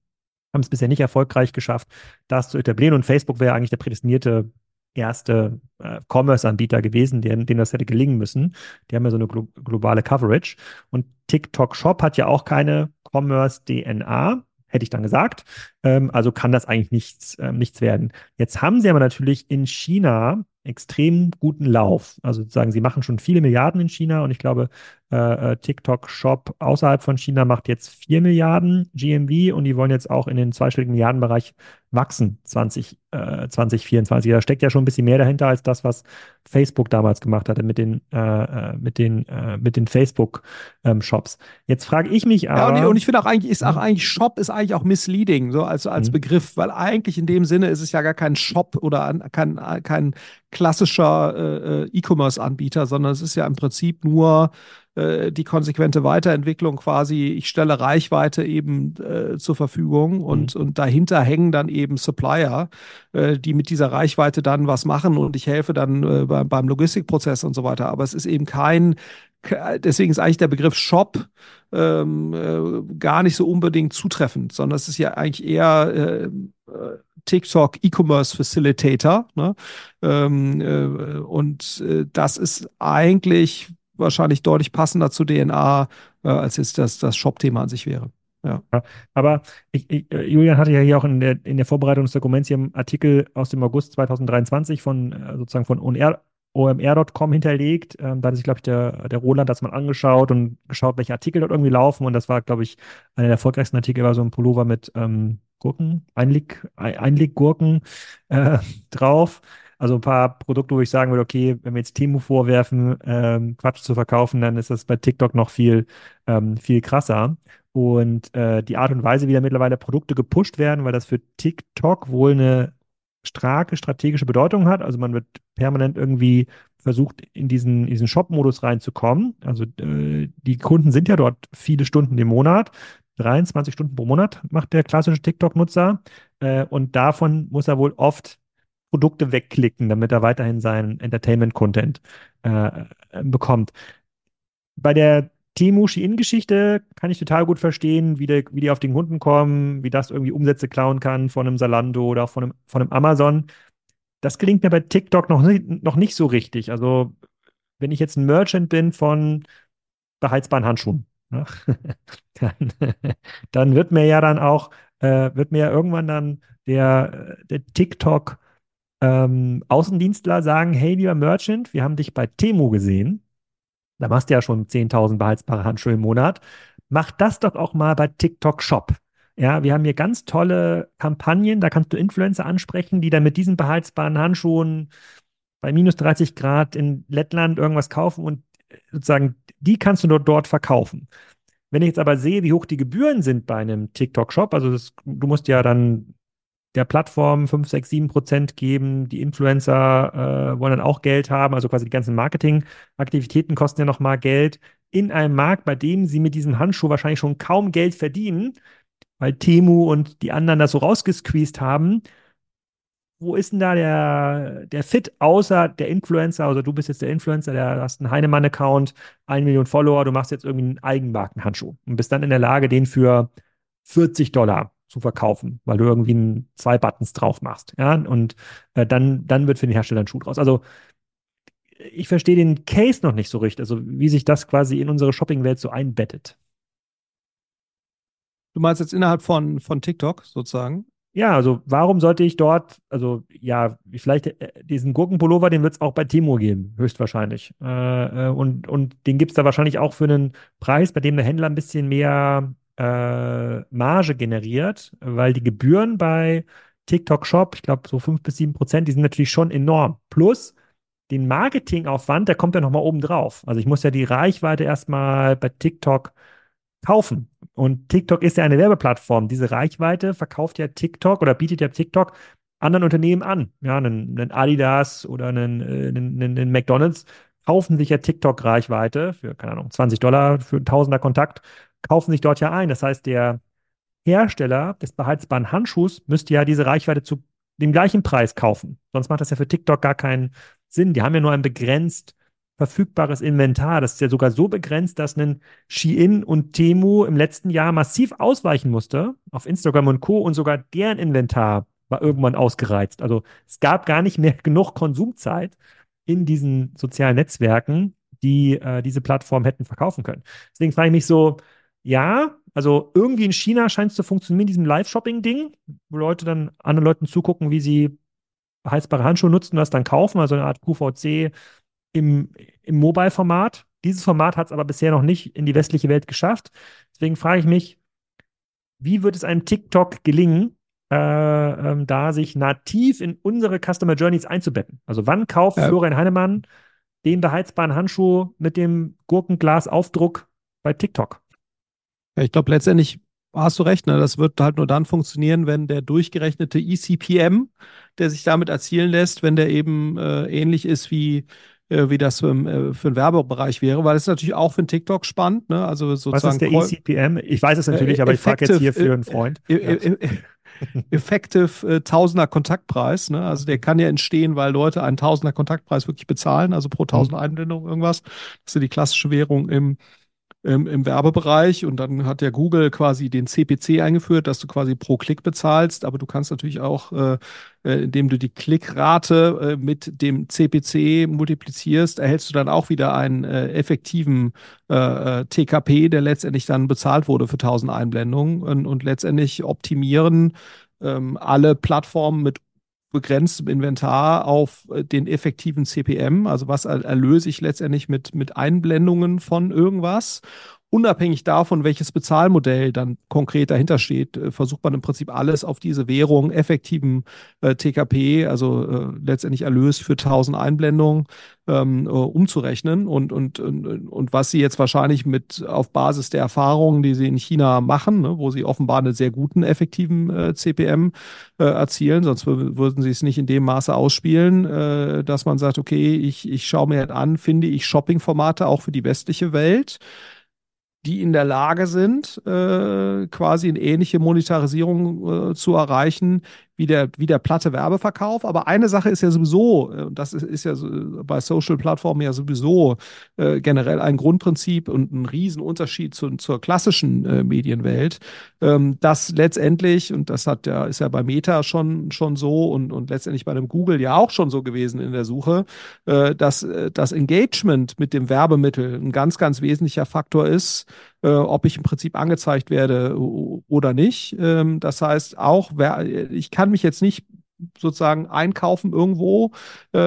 haben es bisher nicht erfolgreich geschafft, das zu etablieren. Und Facebook wäre eigentlich der prädestinierte erste äh, Commerce-Anbieter gewesen, denen, denen das hätte gelingen müssen. Die haben ja so eine glo globale Coverage. Und TikTok Shop hat ja auch keine Commerce-DNA, hätte ich dann gesagt. Ähm, also kann das eigentlich nichts, äh, nichts werden. Jetzt haben sie aber natürlich in China extrem guten Lauf. Also sozusagen, sie machen schon viele Milliarden in China und ich glaube, äh, äh TikTok Shop außerhalb von China macht jetzt 4 Milliarden GMV und die wollen jetzt auch in den zweistelligen Milliardenbereich wachsen 20, äh, 2024. Da steckt ja schon ein bisschen mehr dahinter als das, was Facebook damals gemacht hatte mit den, äh, äh mit den, äh, mit den Facebook-Shops. Ähm, jetzt frage ich mich aber. Ja, und ich, und ich finde auch eigentlich, ist auch eigentlich Shop ist eigentlich auch misleading, so als, als mhm. Begriff, weil eigentlich in dem Sinne ist es ja gar kein Shop oder kein, kein klassischer E-Commerce-Anbieter, sondern es ist ja im Prinzip nur äh, die konsequente Weiterentwicklung quasi, ich stelle Reichweite eben äh, zur Verfügung und, mhm. und dahinter hängen dann eben Supplier, äh, die mit dieser Reichweite dann was machen und ich helfe dann äh, beim, beim Logistikprozess und so weiter. Aber es ist eben kein, deswegen ist eigentlich der Begriff Shop ähm, äh, gar nicht so unbedingt zutreffend, sondern es ist ja eigentlich eher äh, TikTok E-Commerce Facilitator. Ne? Ähm, äh, und äh, das ist eigentlich wahrscheinlich deutlich passender zu DNA, äh, als jetzt das, das Shop-Thema an sich wäre. Ja. aber ich, ich, äh, Julian hatte ja hier auch in der, in der Vorbereitung des Dokuments hier einen Artikel aus dem August 2023 von äh, sozusagen von OMR, omr.com hinterlegt. Ähm, da hat sich, glaube ich, der, der Roland das mal angeschaut und geschaut, welche Artikel dort irgendwie laufen. Und das war, glaube ich, einer der erfolgreichsten Artikel, war so ein Pullover mit ähm, Gurken, Einleg, Einleggurken äh, drauf. Also ein paar Produkte, wo ich sagen würde, okay, wenn wir jetzt Temu vorwerfen, ähm, Quatsch zu verkaufen, dann ist das bei TikTok noch viel, ähm, viel krasser. Und äh, die Art und Weise, wie da mittlerweile Produkte gepusht werden, weil das für TikTok wohl eine starke strategische Bedeutung hat. Also man wird permanent irgendwie versucht, in diesen, diesen Shop-Modus reinzukommen. Also äh, die Kunden sind ja dort viele Stunden im Monat. 23 Stunden pro Monat macht der klassische TikTok-Nutzer. Äh, und davon muss er wohl oft Produkte wegklicken, damit er weiterhin seinen Entertainment-Content äh, bekommt. Bei der Temu Shein-Geschichte kann ich total gut verstehen, wie, der, wie die auf den Kunden kommen, wie das irgendwie Umsätze klauen kann von einem Salando oder auch von einem, von einem Amazon. Das gelingt mir bei TikTok noch, nicht, noch nicht so richtig. Also, wenn ich jetzt ein Merchant bin von beheizbaren Handschuhen, ne? dann, dann, wird mir ja dann auch, äh, wird mir ja irgendwann dann der, der TikTok ähm, Außendienstler sagen, hey, lieber Merchant, wir haben dich bei Temu gesehen da machst du ja schon 10.000 beheizbare Handschuhe im Monat. Mach das doch auch mal bei TikTok Shop. Ja, wir haben hier ganz tolle Kampagnen, da kannst du Influencer ansprechen, die dann mit diesen beheizbaren Handschuhen bei minus 30 Grad in Lettland irgendwas kaufen und äh, sozusagen, die kannst du dort, dort verkaufen. Wenn ich jetzt aber sehe, wie hoch die Gebühren sind bei einem TikTok-Shop, also das, du musst ja dann der Plattform 5, 6, 7 Prozent geben. Die Influencer äh, wollen dann auch Geld haben, also quasi die ganzen Marketingaktivitäten kosten ja nochmal Geld. In einem Markt, bei dem sie mit diesem Handschuh wahrscheinlich schon kaum Geld verdienen, weil Temu und die anderen das so rausgesqueezed haben. Wo ist denn da der, der Fit außer der Influencer? Also du bist jetzt der Influencer, der hast einen Heinemann-Account, eine Million Follower, du machst jetzt irgendwie einen Eigenmarkenhandschuh und bist dann in der Lage, den für 40 Dollar zu verkaufen, weil du irgendwie zwei Buttons drauf machst. Ja, und äh, dann, dann wird für den Hersteller ein Schuh draus. Also ich verstehe den Case noch nicht so richtig, also wie sich das quasi in unsere Shopping-Welt so einbettet. Du meinst jetzt innerhalb von, von TikTok sozusagen? Ja, also warum sollte ich dort, also ja, vielleicht äh, diesen Gurkenpullover, den wird es auch bei Timo geben, höchstwahrscheinlich. Äh, äh und, und den gibt es da wahrscheinlich auch für einen Preis, bei dem der Händler ein bisschen mehr äh, Marge generiert, weil die Gebühren bei TikTok Shop, ich glaube so 5 bis 7 Prozent, die sind natürlich schon enorm. Plus den Marketingaufwand, der kommt ja nochmal oben drauf. Also ich muss ja die Reichweite erstmal bei TikTok kaufen. Und TikTok ist ja eine Werbeplattform. Diese Reichweite verkauft ja TikTok oder bietet ja TikTok anderen Unternehmen an. Ja, einen, einen Adidas oder einen, äh, einen, einen, McDonalds kaufen sich ja TikTok-Reichweite für, keine Ahnung, 20 Dollar für ein Tausender Kontakt, kaufen sich dort ja ein. Das heißt, der Hersteller des beheizbaren Handschuhs müsste ja diese Reichweite zu dem gleichen Preis kaufen. Sonst macht das ja für TikTok gar keinen Sinn. Die haben ja nur ein begrenzt verfügbares Inventar. Das ist ja sogar so begrenzt, dass ein Shein und Temu im letzten Jahr massiv ausweichen musste auf Instagram und Co. und sogar deren Inventar war irgendwann ausgereizt. Also es gab gar nicht mehr genug Konsumzeit in diesen sozialen Netzwerken, die äh, diese Plattform hätten verkaufen können. Deswegen frage ich mich so, ja, also irgendwie in China scheint es zu funktionieren, diesem Live-Shopping-Ding, wo Leute dann anderen Leuten zugucken, wie sie heizbare Handschuhe nutzen und das dann kaufen, also eine Art QVC im, im Mobile-Format. Dieses Format hat es aber bisher noch nicht in die westliche Welt geschafft. Deswegen frage ich mich, wie wird es einem TikTok gelingen, äh, ähm, da sich nativ in unsere Customer Journeys einzubetten? Also wann kauft ja. Florian Heinemann den beheizbaren Handschuh mit dem Gurkenglas-Aufdruck bei TikTok? Ja, ich glaube, letztendlich hast du recht, ne? das wird halt nur dann funktionieren, wenn der durchgerechnete ECPM, der sich damit erzielen lässt, wenn der eben äh, ähnlich ist wie äh, wie das für, äh, für einen Werbebereich wäre, weil es natürlich auch für einen TikTok spannend, ne? Also sozusagen. Was ist der ECPM? Ich weiß es natürlich, äh, aber ich frage jetzt hier für einen Freund. Äh, effective Tausender Kontaktpreis. Ne? Also der kann ja entstehen, weil Leute einen Tausender Kontaktpreis wirklich bezahlen, also pro Tausend mhm. Einblendungen irgendwas. Das ist ja die klassische Währung im ähm, im Werbebereich und dann hat der Google quasi den CPC eingeführt, dass du quasi pro Klick bezahlst, aber du kannst natürlich auch, äh, äh, indem du die Klickrate äh, mit dem CPC multiplizierst, erhältst du dann auch wieder einen äh, effektiven äh, äh, TKP, der letztendlich dann bezahlt wurde für 1000 Einblendungen und, und letztendlich optimieren ähm, alle Plattformen mit begrenztem Inventar auf äh, den effektiven CPM, also was erlöse ich letztendlich mit, mit Einblendungen von irgendwas unabhängig davon, welches Bezahlmodell dann konkret dahinter steht, äh, versucht man im Prinzip alles auf diese Währung, effektiven äh, TKP, also äh, letztendlich Erlös für 1000 Einblendungen, ähm, äh, umzurechnen. Und, und, und, und was sie jetzt wahrscheinlich mit auf Basis der Erfahrungen, die sie in China machen, ne, wo sie offenbar einen sehr guten, effektiven äh, CPM äh, erzielen, sonst würden sie es nicht in dem Maße ausspielen, dass man sagt, okay, ich, ich schaue mir halt an, finde ich Shopping-Formate auch für die westliche Welt die in der Lage sind, äh, quasi eine ähnliche Monetarisierung äh, zu erreichen, wie der, wie der platte Werbeverkauf. Aber eine Sache ist ja sowieso, äh, und das ist, ist ja so, bei Social-Plattformen ja sowieso äh, generell ein Grundprinzip und ein Riesenunterschied zu, zur klassischen äh, Medienwelt, ähm, dass letztendlich, und das hat ja, ist ja bei Meta schon, schon so und, und letztendlich bei dem Google ja auch schon so gewesen in der Suche, äh, dass äh, das Engagement mit dem Werbemittel ein ganz, ganz wesentlicher Faktor ist, äh, ob ich im Prinzip angezeigt werde oder nicht. Ähm, das heißt auch, wer, ich kann mich jetzt nicht sozusagen einkaufen irgendwo äh,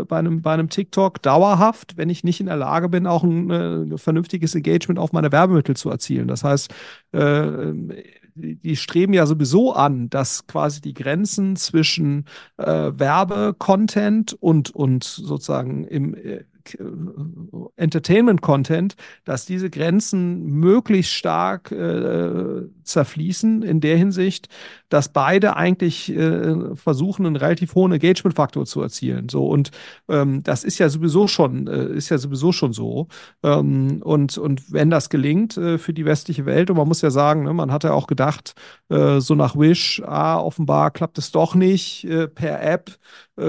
äh, bei, einem, bei einem TikTok dauerhaft, wenn ich nicht in der Lage bin, auch ein, äh, vernünftiges Engagement auf meine Werbemittel zu erzielen. Das heißt, äh, die streben ja sowieso an, dass quasi die Grenzen zwischen äh, Werbecontent und, und sozusagen im, äh, Entertainment-Content, dass diese Grenzen möglichst stark äh, zerfließen in der Hinsicht, dass beide eigentlich äh, versuchen, einen relativ hohen Engagement-Faktor zu erzielen. So und ähm, das ist ja sowieso schon äh, ist ja sowieso schon so. Ähm, und und wenn das gelingt äh, für die westliche Welt und man muss ja sagen, ne, man hat ja auch gedacht, äh, so nach Wish, ah, offenbar klappt es doch nicht per App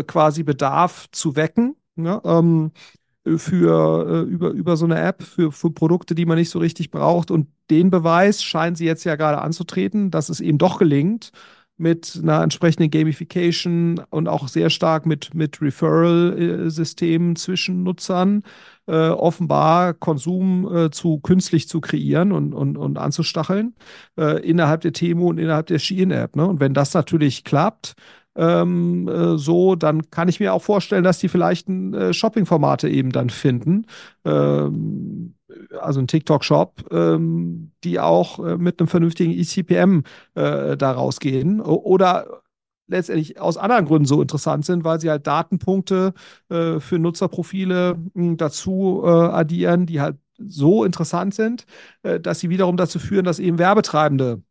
quasi Bedarf zu wecken. Ja, ähm, für äh, über, über so eine App für, für Produkte, die man nicht so richtig braucht. Und den Beweis scheinen sie jetzt ja gerade anzutreten, dass es eben doch gelingt, mit einer entsprechenden Gamification und auch sehr stark mit, mit Referral-Systemen zwischen Nutzern äh, offenbar Konsum äh, zu künstlich zu kreieren und, und, und anzustacheln äh, innerhalb der Temu und innerhalb der Shein-App. Ne? Und wenn das natürlich klappt, ähm, äh, so, dann kann ich mir auch vorstellen, dass die vielleicht ein äh, Shopping-Formate eben dann finden. Ähm, also ein TikTok-Shop, ähm, die auch äh, mit einem vernünftigen ECPM äh, da rausgehen. Oder letztendlich aus anderen Gründen so interessant sind, weil sie halt Datenpunkte äh, für Nutzerprofile mh, dazu äh, addieren, die halt so interessant sind, äh, dass sie wiederum dazu führen, dass eben Werbetreibende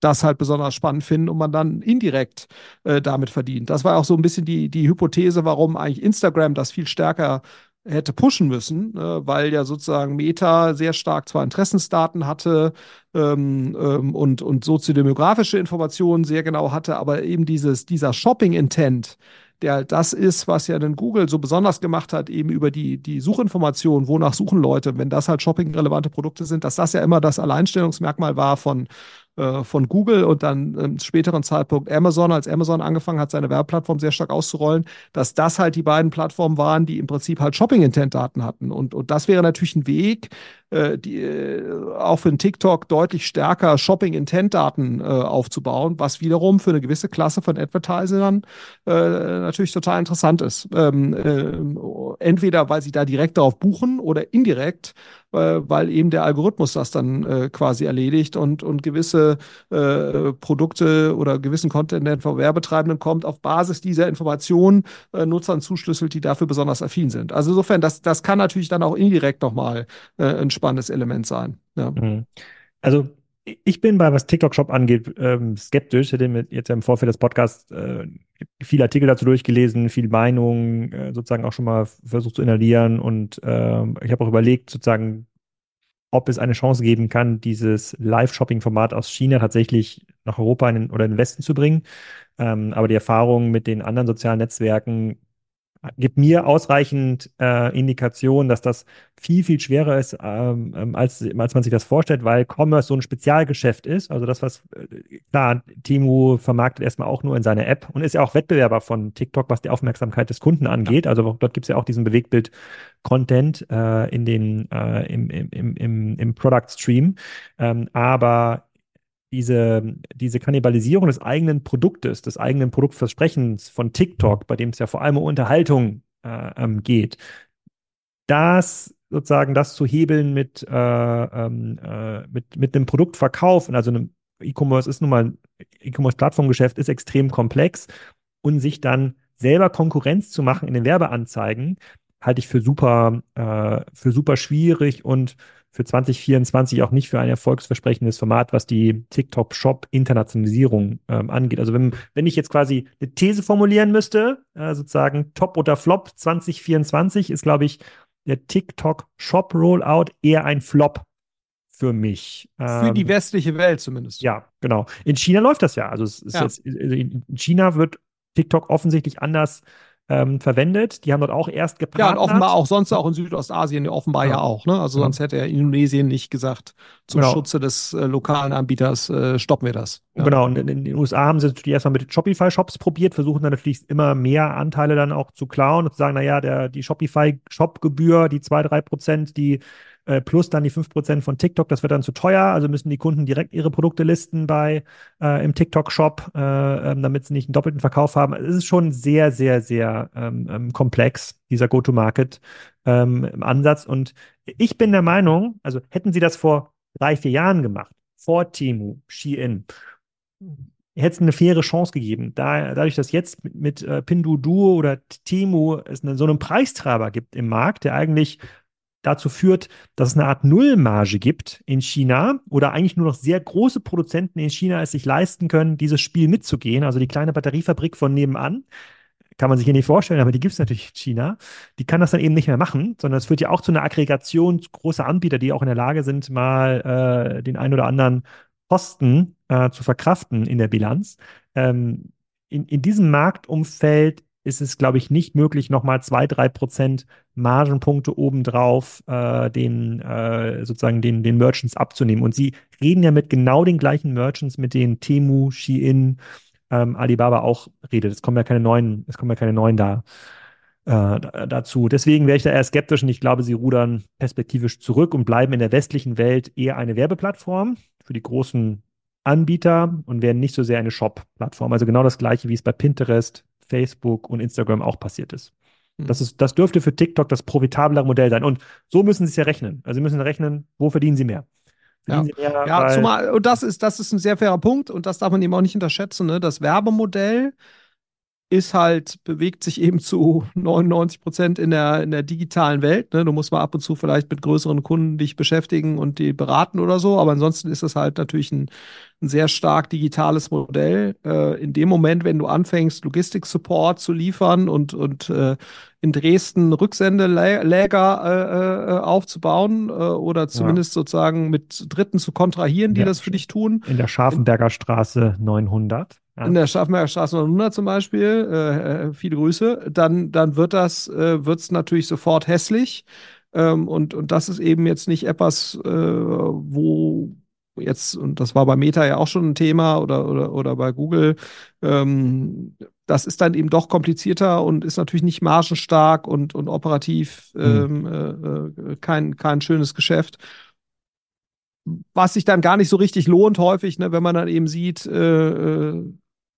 das halt besonders spannend finden und man dann indirekt äh, damit verdient. Das war auch so ein bisschen die, die Hypothese, warum eigentlich Instagram das viel stärker hätte pushen müssen, äh, weil ja sozusagen Meta sehr stark zwar Interessensdaten hatte ähm, ähm, und, und soziodemografische Informationen sehr genau hatte, aber eben dieses, dieser Shopping-Intent, der halt das ist, was ja dann Google so besonders gemacht hat, eben über die, die Suchinformationen, wonach suchen Leute, wenn das halt shopping-relevante Produkte sind, dass das ja immer das Alleinstellungsmerkmal war von, äh, von Google und dann im späteren Zeitpunkt Amazon, als Amazon angefangen hat, seine Werbeplattform sehr stark auszurollen, dass das halt die beiden Plattformen waren, die im Prinzip halt Shopping-Intent-Daten hatten. Und, und das wäre natürlich ein Weg, äh, die, äh, auch für einen TikTok deutlich stärker Shopping-Intent-Daten äh, aufzubauen, was wiederum für eine gewisse Klasse von Advertisern äh, natürlich total interessant ist. Ähm, äh, entweder weil sie da direkt darauf buchen oder indirekt, äh, weil eben der Algorithmus das dann äh, quasi erledigt und, und gewisse äh, Produkte oder gewissen Content, von Werbetreibenden kommt, auf Basis dieser Informationen äh, Nutzern zuschlüsselt, die dafür besonders affin sind. Also insofern, das, das kann natürlich dann auch indirekt nochmal äh, ein spannendes Element sein. Ja. Mhm. Also ich bin bei, was TikTok-Shop angeht, ähm, skeptisch. Ich hätte jetzt im Vorfeld des Podcasts äh, viele Artikel dazu durchgelesen, viel Meinung, äh, sozusagen auch schon mal versucht zu inhalieren. Und äh, ich habe auch überlegt, sozusagen, ob es eine Chance geben kann, dieses Live-Shopping-Format aus China tatsächlich nach Europa in oder in den Westen zu bringen. Ähm, aber die Erfahrung mit den anderen sozialen Netzwerken gibt mir ausreichend äh, Indikation, dass das viel, viel schwerer ist, ähm, ähm, als, als man sich das vorstellt, weil Commerce so ein Spezialgeschäft ist. Also das, was, äh, klar, Temu vermarktet erstmal auch nur in seiner App und ist ja auch Wettbewerber von TikTok, was die Aufmerksamkeit des Kunden angeht. Ja. Also dort gibt es ja auch diesen Bewegtbild-Content äh, in den, äh, im, im, im, im Product Stream. Ähm, aber diese, diese Kannibalisierung des eigenen Produktes, des eigenen Produktversprechens von TikTok, bei dem es ja vor allem um Unterhaltung äh, ähm, geht, das sozusagen das zu hebeln mit, äh, ähm, äh, mit, mit einem Produktverkauf, also einem E-Commerce ist nun mal, E-Commerce-Plattformgeschäft ist extrem komplex und sich dann selber Konkurrenz zu machen in den Werbeanzeigen, halte ich für super, äh, für super schwierig und für 2024 auch nicht für ein erfolgsversprechendes Format, was die TikTok-Shop-Internationalisierung ähm, angeht. Also wenn, wenn ich jetzt quasi eine These formulieren müsste, äh, sozusagen Top oder Flop 2024 ist, glaube ich, der TikTok-Shop-Rollout eher ein Flop für mich. Für die ähm, westliche Welt zumindest. Ja, genau. In China läuft das ja. Also es ist ja. jetzt, in China wird TikTok offensichtlich anders ähm, verwendet. Die haben dort auch erst gepartnert. Ja, und offenbar auch sonst auch in Südostasien offenbar ja, ja auch. Ne? Also ja. sonst hätte ja Indonesien nicht gesagt, zum genau. Schutze des äh, lokalen Anbieters äh, stoppen wir das. Ja. Genau, und in, in, den USA haben sie natürlich erstmal mit Shopify-Shops probiert, versuchen dann natürlich immer mehr Anteile dann auch zu klauen und zu sagen, naja, der, die Shopify-Shop-Gebühr, die zwei drei Prozent, die äh, plus dann die 5% von TikTok, das wird dann zu teuer, also müssen die Kunden direkt ihre Produkte listen bei äh, im TikTok-Shop, äh, ähm, damit sie nicht einen doppelten Verkauf haben. Es ist schon sehr, sehr, sehr ähm, ähm komplex, dieser Go-to-Market ähm. Und ich bin der Meinung, also hätten sie das vor drei, vier Jahren gemacht, vor Temu, Shein, hätte es eine faire Chance gegeben. Da, dadurch, dass jetzt mit, mit äh, Pinduoduo oder Temu es eine, so einen Preistreiber gibt im Markt, der eigentlich dazu führt, dass es eine Art Nullmarge gibt in China oder eigentlich nur noch sehr große Produzenten in China es sich leisten können, dieses Spiel mitzugehen. Also die kleine Batteriefabrik von nebenan, kann man sich hier nicht vorstellen, aber die gibt es natürlich in China. Die kann das dann eben nicht mehr machen, sondern es führt ja auch zu einer Aggregation großer Anbieter, die auch in der Lage sind, mal äh, den ein oder anderen Posten äh, zu verkraften in der Bilanz. Ähm, in, in diesem Marktumfeld ist es, glaube ich, nicht möglich, nochmal zwei, drei Prozent Margenpunkte obendrauf äh, den äh, sozusagen den, den Merchants abzunehmen. Und sie reden ja mit genau den gleichen Merchants, mit denen Temu, Shein, ähm, Alibaba auch redet. Es kommen ja keine neuen, es kommen ja keine neuen da äh, dazu. Deswegen wäre ich da eher skeptisch und ich glaube, sie rudern perspektivisch zurück und bleiben in der westlichen Welt eher eine Werbeplattform für die großen Anbieter und werden nicht so sehr eine Shop-Plattform. Also genau das gleiche, wie es bei Pinterest, Facebook und Instagram auch passiert ist. Hm. Das, ist, das dürfte für TikTok das profitablere Modell sein. Und so müssen sie es ja rechnen. Also sie müssen rechnen, wo verdienen sie mehr. Ja, mehr, ja zumal, und das ist, das ist ein sehr fairer Punkt und das darf man eben auch nicht unterschätzen. Ne? Das Werbemodell ist halt, bewegt sich eben zu 99 Prozent in der, in der digitalen Welt. Ne? Du musst mal ab und zu vielleicht mit größeren Kunden dich beschäftigen und die beraten oder so, aber ansonsten ist es halt natürlich ein, ein sehr stark digitales Modell. Äh, in dem Moment, wenn du anfängst, Logistik-Support zu liefern und, und äh, in Dresden Rücksendeläger äh, äh, aufzubauen äh, oder zumindest ja. sozusagen mit Dritten zu kontrahieren, die ja. das für dich tun. In der Scharfenberger Straße 900 in der Schaffenberger Straße 900 zum Beispiel, äh, äh, viele Grüße, dann, dann wird das, äh, wird's natürlich sofort hässlich. Ähm, und, und das ist eben jetzt nicht etwas, äh, wo jetzt, und das war bei Meta ja auch schon ein Thema oder, oder, oder bei Google, ähm, das ist dann eben doch komplizierter und ist natürlich nicht margenstark und, und operativ hm. ähm, äh, äh, kein, kein schönes Geschäft was sich dann gar nicht so richtig lohnt häufig, ne, wenn man dann eben sieht, äh, äh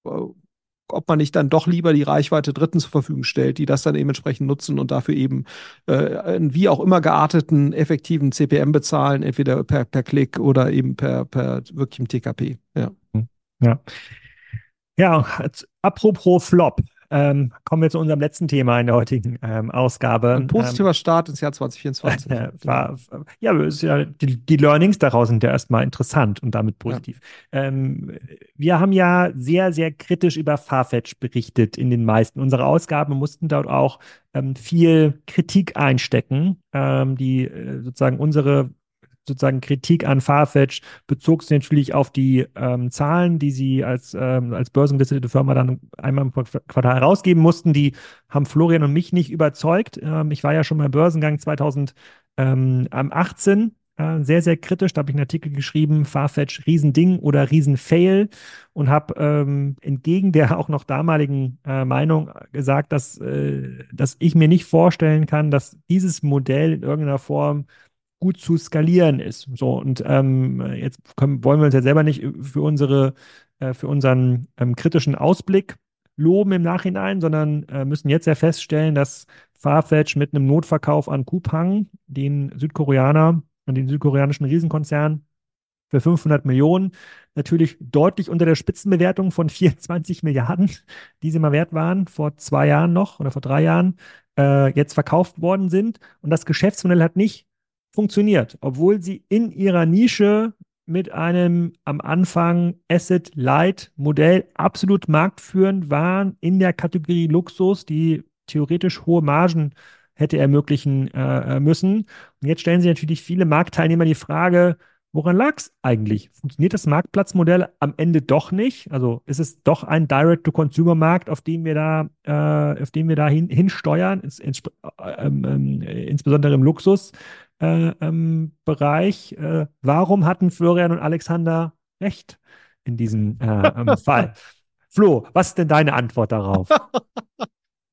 ob man nicht dann doch lieber die Reichweite Dritten zur Verfügung stellt, die das dann eben entsprechend nutzen und dafür eben äh, einen wie auch immer gearteten, effektiven CPM bezahlen, entweder per, per Klick oder eben per, per wirklichem TKP. Ja. Ja. Ja, apropos Flop. Ähm, kommen wir zu unserem letzten Thema in der heutigen ähm, Ausgabe. Ein positiver ähm, Start ins Jahr 2024. Äh, war, ja, ja die, die, Learnings daraus sind ja erstmal interessant und damit positiv. Ja. Ähm, wir haben ja sehr, sehr kritisch über Farfetch berichtet in den meisten unserer Ausgaben, mussten dort auch ähm, viel Kritik einstecken, ähm, die äh, sozusagen unsere sozusagen Kritik an Farfetch bezog sich natürlich auf die ähm, Zahlen, die sie als, ähm, als börsengelistete Firma dann einmal im Quartal herausgeben mussten. Die haben Florian und mich nicht überzeugt. Ähm, ich war ja schon beim Börsengang 2018 äh, sehr, sehr kritisch. Da habe ich einen Artikel geschrieben, Farfetch Riesending oder Riesenfail und habe ähm, entgegen der auch noch damaligen äh, Meinung gesagt, dass, äh, dass ich mir nicht vorstellen kann, dass dieses Modell in irgendeiner Form gut zu skalieren ist. So, und ähm, jetzt können, wollen wir uns ja selber nicht für unsere, äh, für unseren ähm, kritischen Ausblick loben im Nachhinein, sondern äh, müssen jetzt ja feststellen, dass Farfetch mit einem Notverkauf an Coupang, den Südkoreaner und den südkoreanischen Riesenkonzern, für 500 Millionen natürlich deutlich unter der Spitzenbewertung von 24 Milliarden, die sie mal wert waren, vor zwei Jahren noch oder vor drei Jahren, äh, jetzt verkauft worden sind. Und das Geschäftsmodell hat nicht funktioniert, obwohl sie in ihrer Nische mit einem am Anfang Asset-Light-Modell absolut marktführend waren in der Kategorie Luxus, die theoretisch hohe Margen hätte ermöglichen äh, müssen. Und jetzt stellen sich natürlich viele Marktteilnehmer die Frage, woran lag es eigentlich? Funktioniert das Marktplatzmodell am Ende doch nicht? Also ist es doch ein Direct-to-Consumer-Markt, auf dem wir da, äh, auf dem wir da hin, hinsteuern, ins, ins, äh, ähm, ähm, insbesondere im Luxus? Äh, ähm, Bereich. Äh, warum hatten Florian und Alexander recht in diesem äh, ähm, Fall? Flo, was ist denn deine Antwort darauf?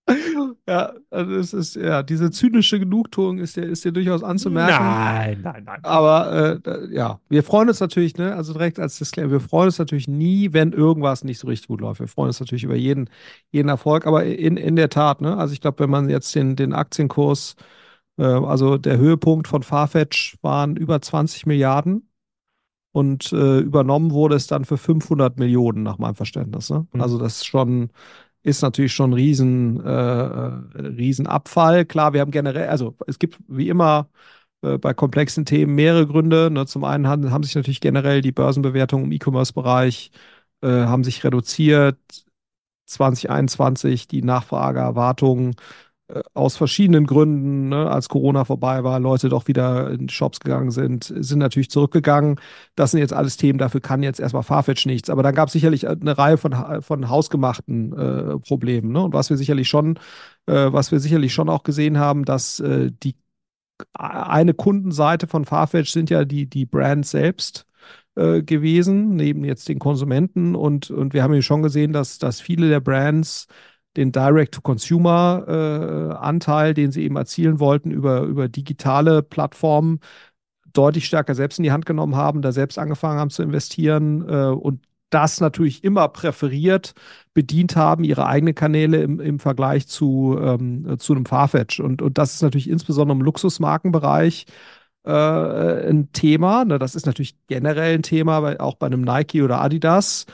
ja, also es ist, ja, diese zynische Genugtuung ist ja, ist ja durchaus anzumerken. Nein, nein, nein. Aber äh, ja, wir freuen uns natürlich, ne, also direkt als Disclaimer, wir freuen uns natürlich nie, wenn irgendwas nicht so richtig gut läuft. Wir freuen uns natürlich über jeden, jeden Erfolg, aber in, in der Tat, ne, also ich glaube, wenn man jetzt den, den Aktienkurs also der Höhepunkt von Farfetch waren über 20 Milliarden und äh, übernommen wurde es dann für 500 Millionen nach meinem Verständnis. Ne? Mhm. Also das ist schon ist natürlich schon ein riesen, äh, äh, riesen Abfall. Klar, wir haben generell, also es gibt wie immer äh, bei komplexen Themen mehrere Gründe. Ne? Zum einen haben, haben sich natürlich generell die Börsenbewertungen im E-Commerce-Bereich äh, haben sich reduziert. 2021 die Nachfrageerwartungen äh, aus verschiedenen Gründen, ne, als Corona vorbei war, Leute doch wieder in Shops gegangen sind, sind natürlich zurückgegangen. Das sind jetzt alles Themen, dafür kann jetzt erstmal Farfetch nichts. Aber dann gab es sicherlich eine Reihe von, von hausgemachten äh, Problemen. Ne? Und was wir sicherlich schon, äh, was wir sicherlich schon auch gesehen haben, dass äh, die eine Kundenseite von Farfetch sind ja die, die Brands selbst äh, gewesen, neben jetzt den Konsumenten. Und, und wir haben ja schon gesehen, dass, dass viele der Brands den Direct-to-Consumer-Anteil, den sie eben erzielen wollten, über, über digitale Plattformen deutlich stärker selbst in die Hand genommen haben, da selbst angefangen haben zu investieren äh, und das natürlich immer präferiert bedient haben, ihre eigenen Kanäle im, im Vergleich zu, ähm, zu einem Farfetch. Und, und das ist natürlich insbesondere im Luxusmarkenbereich äh, ein Thema. Ne? Das ist natürlich generell ein Thema, weil auch bei einem Nike oder Adidas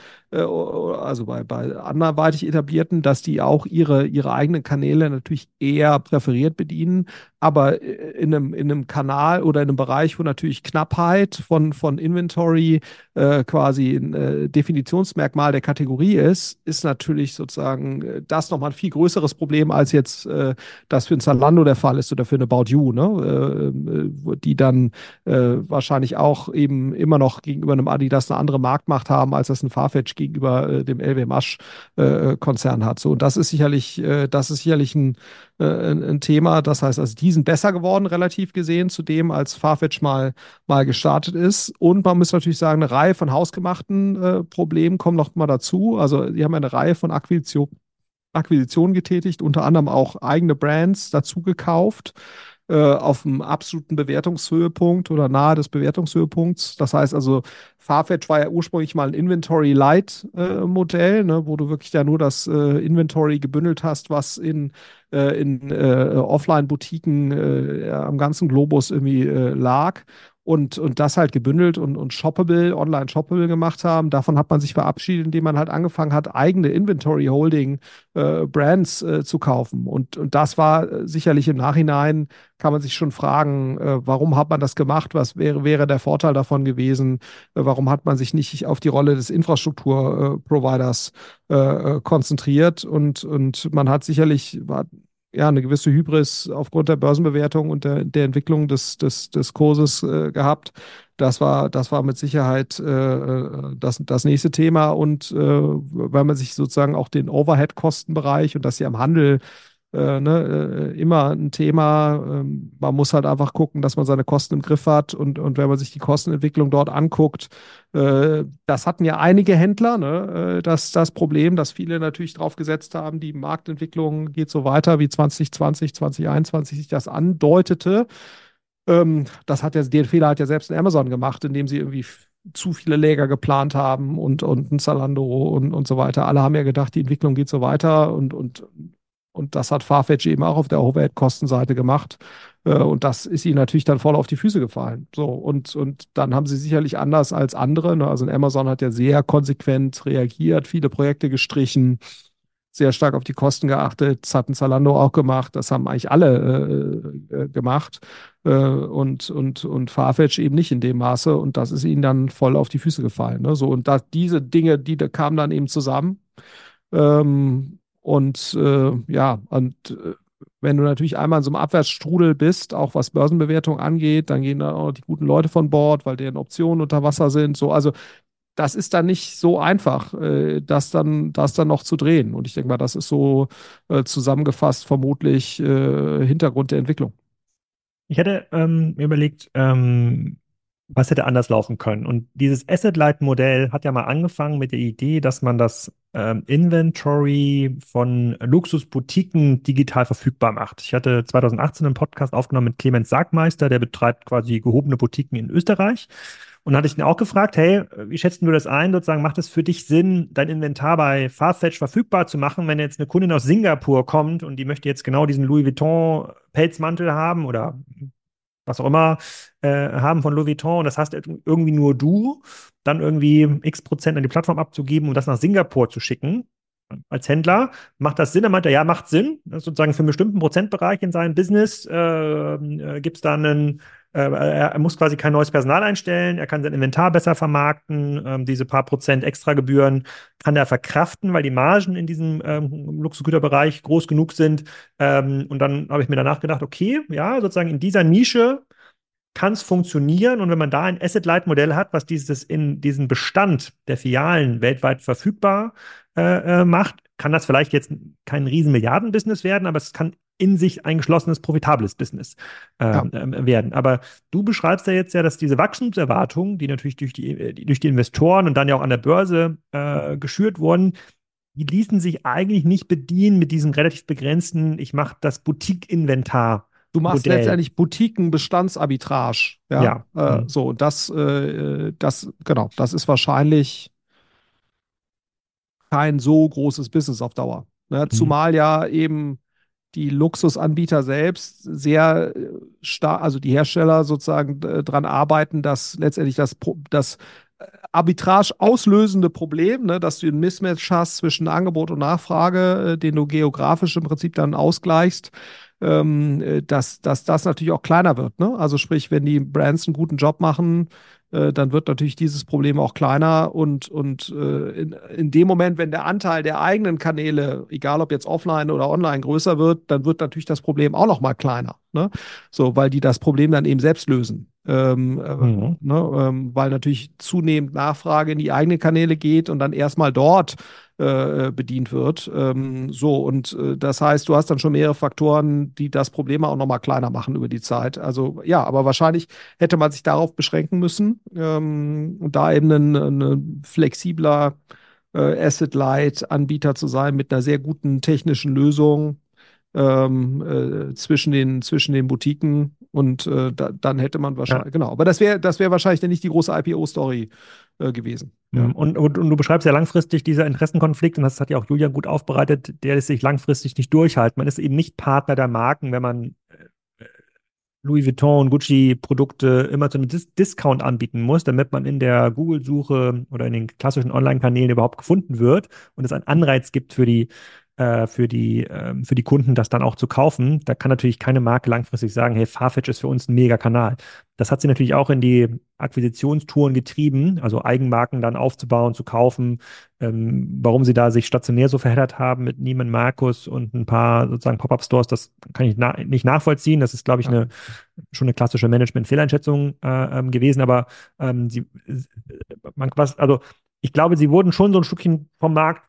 also bei, bei anderweitig etablierten, dass die auch ihre, ihre eigenen Kanäle natürlich eher präferiert bedienen, aber äh, in einem, in einem Kanal oder in einem Bereich, wo natürlich Knappheit von, von Inventory äh, quasi ein äh, Definitionsmerkmal der Kategorie ist, ist natürlich sozusagen äh, das nochmal ein viel größeres Problem, als jetzt äh, das für ein Zalando der Fall ist oder für eine About You, ne? die dann wahrscheinlich auch eben immer noch gegenüber einem Adidas eine andere Marktmacht haben, als das ein Farfetch gegenüber äh, dem LWMH-Konzern äh, hat. So, und das ist sicherlich, äh, das ist sicherlich ein, äh, ein, Thema. Das heißt, also die sind besser geworden, relativ gesehen, zu dem, als Farfetch mal, mal gestartet ist. Und man muss natürlich sagen, eine Reihe von hausgemachten äh, Problemen kommen noch mal dazu. Also, die haben eine Reihe von Akquisitionen Akquisitionen getätigt, unter anderem auch eigene Brands dazu gekauft äh, auf dem absoluten Bewertungshöhepunkt oder nahe des Bewertungshöhepunkts. Das heißt also, Farfetch war ja ursprünglich mal ein Inventory Light äh, ne, wo du wirklich ja nur das äh, Inventory gebündelt hast, was in, äh, in äh, Offline-Butiken äh, am ganzen Globus irgendwie lag und, und das halt gebündelt und, und shoppable, online shoppable gemacht haben. Davon hat man sich verabschiedet, indem man halt angefangen hat, eigene Inventory Holding äh, Brands äh, zu kaufen. Und, und das war äh, sicherlich im Nachhinein, kann man sich schon fragen, äh, warum hat man das gemacht? Was wäre, wäre der Vorteil davon gewesen? Äh, warum hat man sich nicht auf die Rolle des Infrastrukturproviders äh, konzentriert? Und, und man hat sicherlich, war, ja, eine gewisse Hybris aufgrund der Börsenbewertung und der, der Entwicklung des, des, des Kurses äh, gehabt. Das war, das war mit Sicherheit äh, äh das, das nächste Thema. Und äh, weil man sich sozusagen auch den Overhead-Kostenbereich und dass sie am Handel äh, ne, äh, immer ein Thema. Ähm, man muss halt einfach gucken, dass man seine Kosten im Griff hat. Und, und wenn man sich die Kostenentwicklung dort anguckt, äh, das hatten ja einige Händler, ne, äh, das, das Problem, dass viele natürlich drauf gesetzt haben, die Marktentwicklung geht so weiter, wie 2020, 2021 sich das andeutete. Ähm, das hat ja, den Fehler hat ja selbst Amazon gemacht, indem sie irgendwie zu viele Läger geplant haben und, und ein Zalando und, und so weiter. Alle haben ja gedacht, die Entwicklung geht so weiter und, und und das hat Farfetch eben auch auf der Overhead-Kostenseite gemacht. Äh, und das ist ihnen natürlich dann voll auf die Füße gefallen. So, und, und dann haben sie sicherlich anders als andere. Ne? Also Amazon hat ja sehr konsequent reagiert, viele Projekte gestrichen, sehr stark auf die Kosten geachtet. Das hat ein Zalando auch gemacht. Das haben eigentlich alle äh, äh, gemacht. Äh, und, und, und Farfetch eben nicht in dem Maße. Und das ist ihnen dann voll auf die Füße gefallen. Ne? So, und da, diese Dinge, die da kamen dann eben zusammen. Ähm, und äh, ja, und äh, wenn du natürlich einmal in so einem Abwärtsstrudel bist, auch was Börsenbewertung angeht, dann gehen da auch die guten Leute von Bord, weil deren Optionen unter Wasser sind. So, also das ist dann nicht so einfach, äh, das dann, das dann noch zu drehen. Und ich denke mal, das ist so äh, zusammengefasst vermutlich äh, Hintergrund der Entwicklung. Ich hätte ähm, mir überlegt, ähm, was hätte anders laufen können? Und dieses Asset-Light-Modell hat ja mal angefangen mit der Idee, dass man das ähm, Inventory von Luxusboutiquen digital verfügbar macht. Ich hatte 2018 einen Podcast aufgenommen mit Clemens Sargmeister, der betreibt quasi gehobene Boutiquen in Österreich. Und dann hatte ich ihn auch gefragt, hey, wie schätzt du das ein? Sozusagen, macht es für dich Sinn, dein Inventar bei Farfetch verfügbar zu machen, wenn jetzt eine Kundin aus Singapur kommt und die möchte jetzt genau diesen Louis Vuitton Pelzmantel haben oder was auch immer, äh, haben von Louis Vuitton und das hast irgendwie nur du, dann irgendwie x Prozent an die Plattform abzugeben und das nach Singapur zu schicken. Als Händler macht das Sinn? Er meinte, ja, macht Sinn. sozusagen für einen bestimmten Prozentbereich in seinem Business äh, äh, gibt es da einen, er, muss quasi kein neues Personal einstellen, er kann sein Inventar besser vermarkten, ähm, diese paar Prozent Extragebühren kann er verkraften, weil die Margen in diesem ähm, Luxusgüterbereich groß genug sind. Ähm, und dann habe ich mir danach gedacht, okay, ja, sozusagen in dieser Nische kann es funktionieren. Und wenn man da ein Asset-Light-Modell hat, was dieses in diesen Bestand der Filialen weltweit verfügbar äh, äh, macht, kann das vielleicht jetzt kein riesen Milliarden-Business werden, aber es kann in sich ein geschlossenes, profitables Business äh, ja. äh, werden. Aber du beschreibst ja jetzt ja, dass diese Wachstumserwartungen, die natürlich durch die, durch die Investoren und dann ja auch an der Börse äh, geschürt wurden, die ließen sich eigentlich nicht bedienen mit diesem relativ begrenzten, ich mache das Boutique-Inventar Du machst Modell. letztendlich Boutiquen-Bestandsarbitrage. Ja. ja. Äh, mhm. So, das, äh, das, genau, das ist wahrscheinlich kein so großes Business auf Dauer. Ne? Mhm. Zumal ja eben die Luxusanbieter selbst sehr äh, stark, also die Hersteller sozusagen daran arbeiten, dass letztendlich das, das äh, Arbitrage auslösende Problem, ne, dass du ein Mismatch hast zwischen Angebot und Nachfrage, äh, den du geografisch im Prinzip dann ausgleichst, ähm, äh, dass, dass das natürlich auch kleiner wird. Ne? Also sprich, wenn die Brands einen guten Job machen, äh, dann wird natürlich dieses Problem auch kleiner und, und äh, in, in dem Moment, wenn der Anteil der eigenen Kanäle, egal ob jetzt offline oder online, größer wird, dann wird natürlich das Problem auch noch mal kleiner. Ne? So, weil die das Problem dann eben selbst lösen. Ähm, äh, mhm. ne, ähm, weil natürlich zunehmend Nachfrage in die eigenen Kanäle geht und dann erstmal dort äh, bedient wird. Ähm, so, und äh, das heißt, du hast dann schon mehrere Faktoren, die das Problem auch nochmal kleiner machen über die Zeit. Also ja, aber wahrscheinlich hätte man sich darauf beschränken müssen ähm, und da eben ein, ein flexibler äh, Asset-Light-Anbieter zu sein mit einer sehr guten technischen Lösung ähm, äh, zwischen, den, zwischen den Boutiquen und äh, da, dann hätte man wahrscheinlich, ja. genau, aber das wäre das wär wahrscheinlich nicht die große IPO-Story äh, gewesen. Ja. Und, und, und, du beschreibst ja langfristig dieser Interessenkonflikt, und das hat ja auch Julian gut aufbereitet, der ist sich langfristig nicht durchhalten. Man ist eben nicht Partner der Marken, wenn man äh, Louis Vuitton, Gucci-Produkte immer zu einem Dis Discount anbieten muss, damit man in der Google-Suche oder in den klassischen Online-Kanälen überhaupt gefunden wird und es einen Anreiz gibt für die äh, für, die, äh, für die Kunden, das dann auch zu kaufen. Da kann natürlich keine Marke langfristig sagen, hey, Farfetch ist für uns ein mega Kanal. Das hat sie natürlich auch in die Akquisitionstouren getrieben, also Eigenmarken dann aufzubauen, zu kaufen. Ähm, warum sie da sich stationär so verheddert haben mit Neiman Markus und ein paar sozusagen Pop-up-Stores, das kann ich na nicht nachvollziehen. Das ist, glaube ich, eine, schon eine klassische Management-Fehleinschätzung äh, ähm, gewesen. Aber ähm, sie, man, was, also ich glaube, sie wurden schon so ein Stückchen vom Markt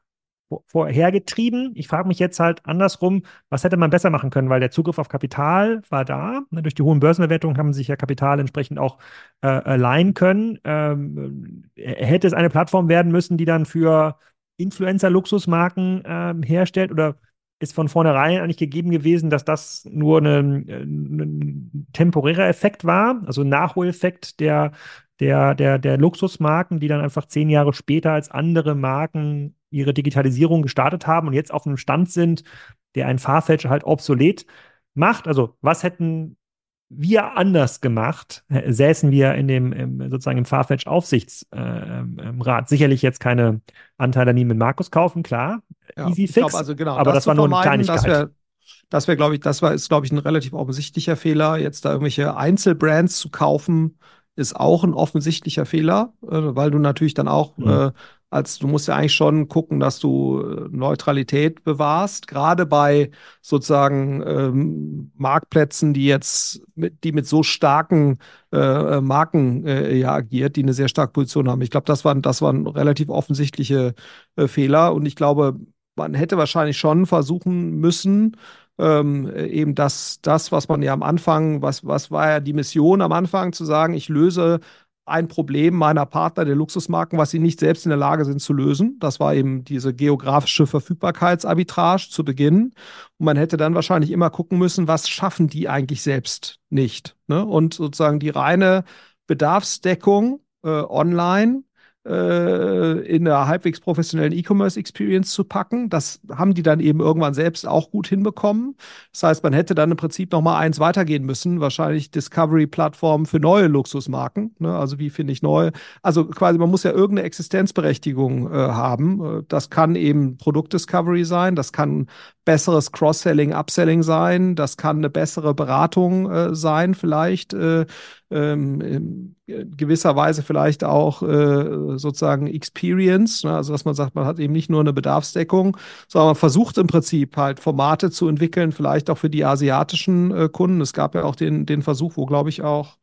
vorhergetrieben. Ich frage mich jetzt halt andersrum, was hätte man besser machen können, weil der Zugriff auf Kapital war da. Ne, durch die hohen Börsenbewertungen haben sich ja Kapital entsprechend auch äh, leihen können. Ähm, hätte es eine Plattform werden müssen, die dann für Influencer-Luxusmarken ähm, herstellt oder ist von vornherein eigentlich gegeben gewesen, dass das nur ein, ein temporärer Effekt war, also ein Nachholeffekt der, der, der, der Luxusmarken, die dann einfach zehn Jahre später als andere Marken ihre Digitalisierung gestartet haben und jetzt auf einem Stand sind, der ein Farfetch halt obsolet macht. Also was hätten wir anders gemacht, säßen wir in dem im, sozusagen im Farfetch Aufsichtsrat. Äh, Sicherlich jetzt keine Anteile nie mit Markus kaufen, klar, ja, easy fix. Also genau, aber das, das war nur eine Kleinigkeit. Das wäre, glaube ich, das war, ist, glaube ich, ein relativ offensichtlicher Fehler, jetzt da irgendwelche Einzelbrands zu kaufen, ist auch ein offensichtlicher Fehler, äh, weil du natürlich dann auch mhm. äh, als du musst ja eigentlich schon gucken, dass du äh, Neutralität bewahrst, gerade bei sozusagen ähm, Marktplätzen, die jetzt mit, die mit so starken äh, äh, Marken äh, ja agiert, die eine sehr starke Position haben. Ich glaube, das waren, das waren relativ offensichtliche äh, Fehler und ich glaube, man hätte wahrscheinlich schon versuchen müssen, ähm, eben das, das, was man ja am Anfang, was, was war ja die Mission am Anfang, zu sagen, ich löse ein Problem meiner Partner der Luxusmarken, was sie nicht selbst in der Lage sind zu lösen. Das war eben diese geografische Verfügbarkeitsarbitrage zu Beginn. Und man hätte dann wahrscheinlich immer gucken müssen, was schaffen die eigentlich selbst nicht. Ne? Und sozusagen die reine Bedarfsdeckung äh, online äh, in einer halbwegs professionellen E-Commerce-Experience zu packen. Das haben die dann eben irgendwann selbst auch gut hinbekommen. Das heißt, man hätte dann im Prinzip noch mal eins weitergehen müssen, wahrscheinlich Discovery-Plattformen für neue Luxusmarken. Ne? Also wie finde ich neue? Also quasi, man muss ja irgendeine Existenzberechtigung äh, haben. Äh, das kann eben Produkt-Discovery sein, das kann besseres Cross-Selling, Upselling sein. Das kann eine bessere Beratung äh, sein, vielleicht. Äh, ähm, in gewisser Weise vielleicht auch äh, sozusagen Experience. Ne? Also, dass man sagt, man hat eben nicht nur eine Bedarfsdeckung, sondern man versucht im Prinzip halt Formate zu entwickeln, vielleicht auch für die asiatischen äh, Kunden. Es gab ja auch den, den Versuch, wo, glaube ich, auch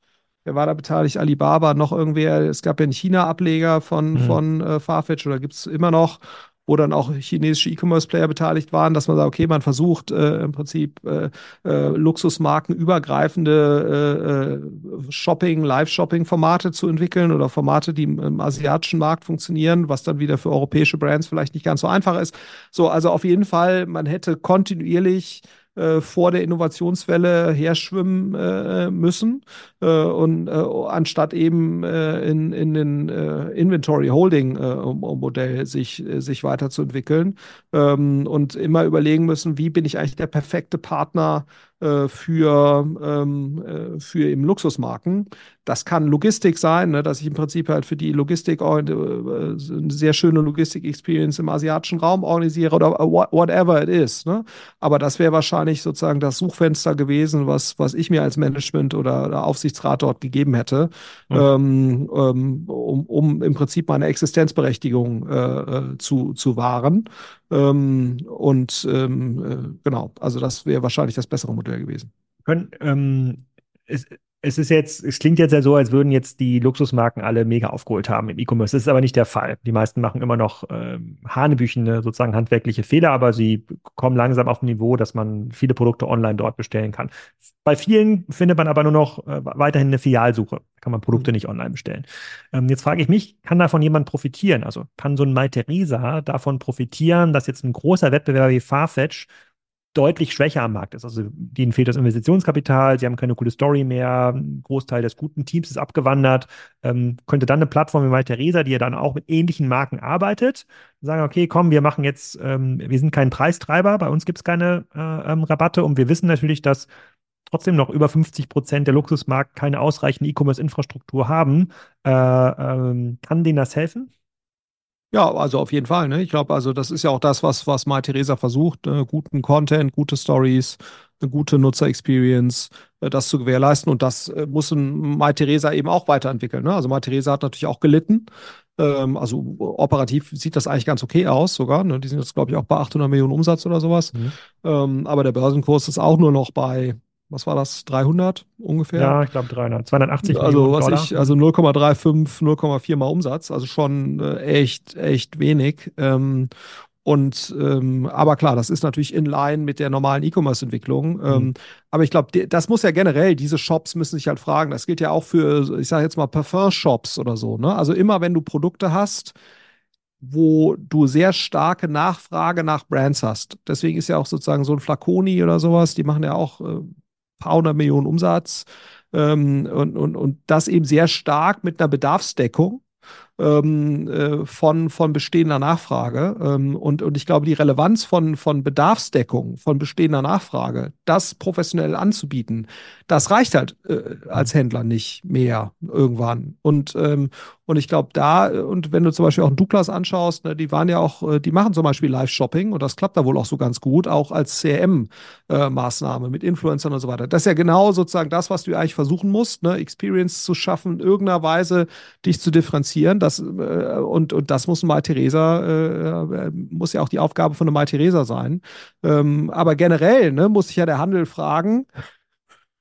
Wer war da beteiligt? Alibaba, noch irgendwer. Es gab ja einen China-Ableger von, mhm. von äh, Farfetch oder gibt es immer noch wo dann auch chinesische E-Commerce-Player beteiligt waren, dass man sagt, okay, man versucht äh, im Prinzip äh, äh, Luxusmarken übergreifende äh, äh, Shopping, Live-Shopping-Formate zu entwickeln oder Formate, die im, im, asiatischen Markt funktionieren, was dann wieder für europäische Brands vielleicht nicht ganz so einfach ist. So, also auf jeden Fall, man hätte kontinuierlich äh, vor der Innovationswelle herschwimmen äh, müssen äh, und äh, anstatt eben äh, in, in den äh, Inventory Holding Modell sich, sich weiterzuentwickeln ähm, und immer überlegen müssen, wie bin ich eigentlich der perfekte Partner äh, für, ähm, äh, für eben Luxusmarken. Das kann Logistik sein, ne, dass ich im Prinzip halt für die Logistik äh, eine sehr schöne Logistik-Experience im asiatischen Raum organisiere oder whatever it is. Ne? Aber das wäre wahrscheinlich sozusagen das Suchfenster gewesen, was, was ich mir als Management oder Aufsichtsrat dort gegeben hätte, mhm. ähm, ähm, um, um im Prinzip meine Existenzberechtigung äh, zu, zu wahren. Ähm, und ähm, äh, genau, also das wäre wahrscheinlich das bessere Modell gewesen. Können, ähm, es, es ist jetzt, es klingt jetzt ja so, als würden jetzt die Luxusmarken alle mega aufgeholt haben im E-Commerce. Das ist aber nicht der Fall. Die meisten machen immer noch ähm, hanebüchene, sozusagen handwerkliche Fehler, aber sie kommen langsam auf ein Niveau, dass man viele Produkte online dort bestellen kann. Bei vielen findet man aber nur noch äh, weiterhin eine Filialsuche. Da kann man Produkte mhm. nicht online bestellen. Ähm, jetzt frage ich mich, kann davon jemand profitieren? Also kann so ein Malteser davon profitieren, dass jetzt ein großer Wettbewerber wie Farfetch deutlich schwächer am Markt ist. Also denen fehlt das Investitionskapital, sie haben keine coole Story mehr, ein Großteil des guten Teams ist abgewandert. Ähm, könnte dann eine Plattform wie MyTheresa, die ja dann auch mit ähnlichen Marken arbeitet, sagen, okay, komm, wir machen jetzt, ähm, wir sind kein Preistreiber, bei uns gibt es keine äh, ähm, Rabatte und wir wissen natürlich, dass trotzdem noch über 50 Prozent der Luxusmarkt keine ausreichende E-Commerce-Infrastruktur haben. Äh, ähm, kann denen das helfen? Ja, also auf jeden Fall. Ne? Ich glaube, also das ist ja auch das, was, was Mai Theresa versucht, ne? guten Content, gute Stories, eine gute Nutzer-Experience, äh, das zu gewährleisten. Und das äh, muss Mai Theresa eben auch weiterentwickeln. Ne? Also Mai Theresa hat natürlich auch gelitten. Ähm, also operativ sieht das eigentlich ganz okay aus sogar. Ne? Die sind jetzt, glaube ich, auch bei 800 Millionen Umsatz oder sowas. Mhm. Ähm, aber der Börsenkurs ist auch nur noch bei was war das, 300 ungefähr? Ja, ich glaube 300, 280 also, Millionen was. Ich, also 0,35, 0,4 mal Umsatz, also schon äh, echt, echt wenig. Ähm, und ähm, aber klar, das ist natürlich in line mit der normalen E-Commerce-Entwicklung. Mhm. Ähm, aber ich glaube, das muss ja generell, diese Shops müssen sich halt fragen, das gilt ja auch für, ich sage jetzt mal, Parfum-Shops oder so. Ne? Also immer wenn du Produkte hast, wo du sehr starke Nachfrage nach Brands hast. Deswegen ist ja auch sozusagen so ein Flaconi oder sowas, die machen ja auch äh, paar hundert Millionen Umsatz ähm, und, und, und das eben sehr stark mit einer Bedarfsdeckung ähm, äh, von, von bestehender Nachfrage. Ähm, und, und ich glaube, die Relevanz von, von Bedarfsdeckung, von bestehender Nachfrage, das professionell anzubieten, das reicht halt äh, als Händler nicht mehr irgendwann. Und, ähm, und ich glaube, da, und wenn du zum Beispiel auch einen Douglas anschaust, ne, die waren ja auch, äh, die machen zum Beispiel Live-Shopping und das klappt da wohl auch so ganz gut, auch als CRM-Maßnahme äh, mit Influencern und so weiter. Das ist ja genau sozusagen das, was du eigentlich versuchen musst, ne, Experience zu schaffen, in irgendeiner Weise dich zu differenzieren. Das, äh, und, und das muss Mai Theresa, äh, muss ja auch die Aufgabe von einer Mai Theresa sein. Ähm, aber generell ne, muss sich ja der Handel fragen,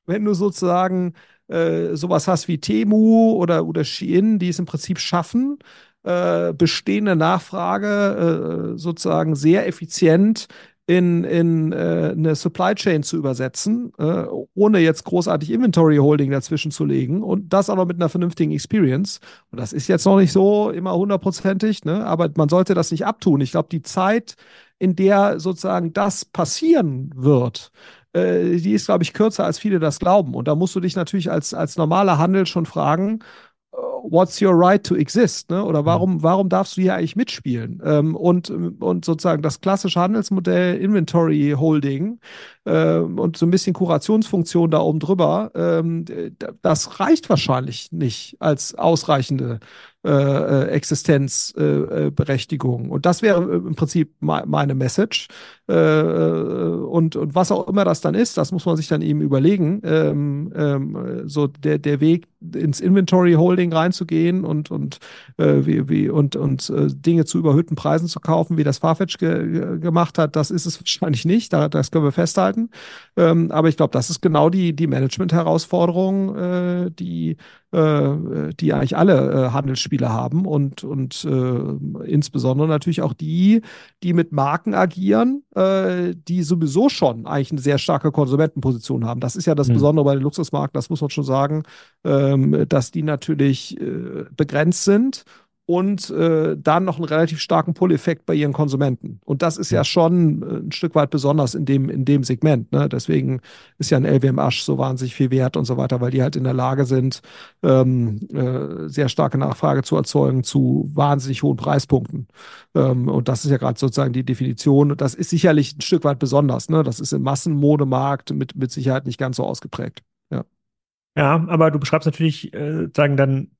wenn du sozusagen äh, sowas hast wie Temu oder, oder Shein, die es im Prinzip schaffen, äh, bestehende Nachfrage äh, sozusagen sehr effizient in, in äh, eine Supply Chain zu übersetzen, äh, ohne jetzt großartig Inventory Holding dazwischen zu legen und das noch mit einer vernünftigen Experience. Und das ist jetzt noch nicht so immer hundertprozentig, ne? aber man sollte das nicht abtun. Ich glaube, die Zeit, in der sozusagen das passieren wird, äh, die ist, glaube ich, kürzer, als viele das glauben. Und da musst du dich natürlich als, als normaler Handel schon fragen, äh, what's your right to exist? Ne? Oder mhm. warum, warum darfst du hier eigentlich mitspielen? Ähm, und, und sozusagen das klassische Handelsmodell Inventory Holding äh, und so ein bisschen Kurationsfunktion da oben drüber, ähm, das reicht wahrscheinlich nicht als ausreichende äh, äh Existenzberechtigung. und das wäre im Prinzip meine Message. Und, und was auch immer das dann ist, das muss man sich dann eben überlegen. Ähm, ähm, so der, der Weg ins Inventory Holding reinzugehen und, und, wie, wie, und, und Dinge zu überhöhten Preisen zu kaufen, wie das Farfetch ge gemacht hat, das ist es wahrscheinlich nicht. Da, das können wir festhalten. Ähm, aber ich glaube, das ist genau die, die Management-Herausforderung, äh, die, äh, die eigentlich alle äh, Handelsspiele haben und, und äh, insbesondere natürlich auch die, die mit Marken agieren, äh, die sowieso schon eigentlich eine sehr starke Konsumentenposition haben. Das ist ja das mhm. Besondere bei den Luxusmarken, das muss man schon sagen, ähm, dass die natürlich äh, begrenzt sind und äh, dann noch einen relativ starken Pull-Effekt bei ihren Konsumenten. Und das ist ja schon äh, ein Stück weit besonders in dem, in dem Segment. Ne? Deswegen ist ja ein LWM Asch so wahnsinnig viel wert und so weiter, weil die halt in der Lage sind, ähm, äh, sehr starke Nachfrage zu erzeugen zu wahnsinnig hohen Preispunkten. Ähm, und das ist ja gerade sozusagen die Definition. Und das ist sicherlich ein Stück weit besonders. Ne? Das ist im Massenmodemarkt mit, mit Sicherheit nicht ganz so ausgeprägt. Ja. Ja, aber du beschreibst natürlich, äh, sagen dann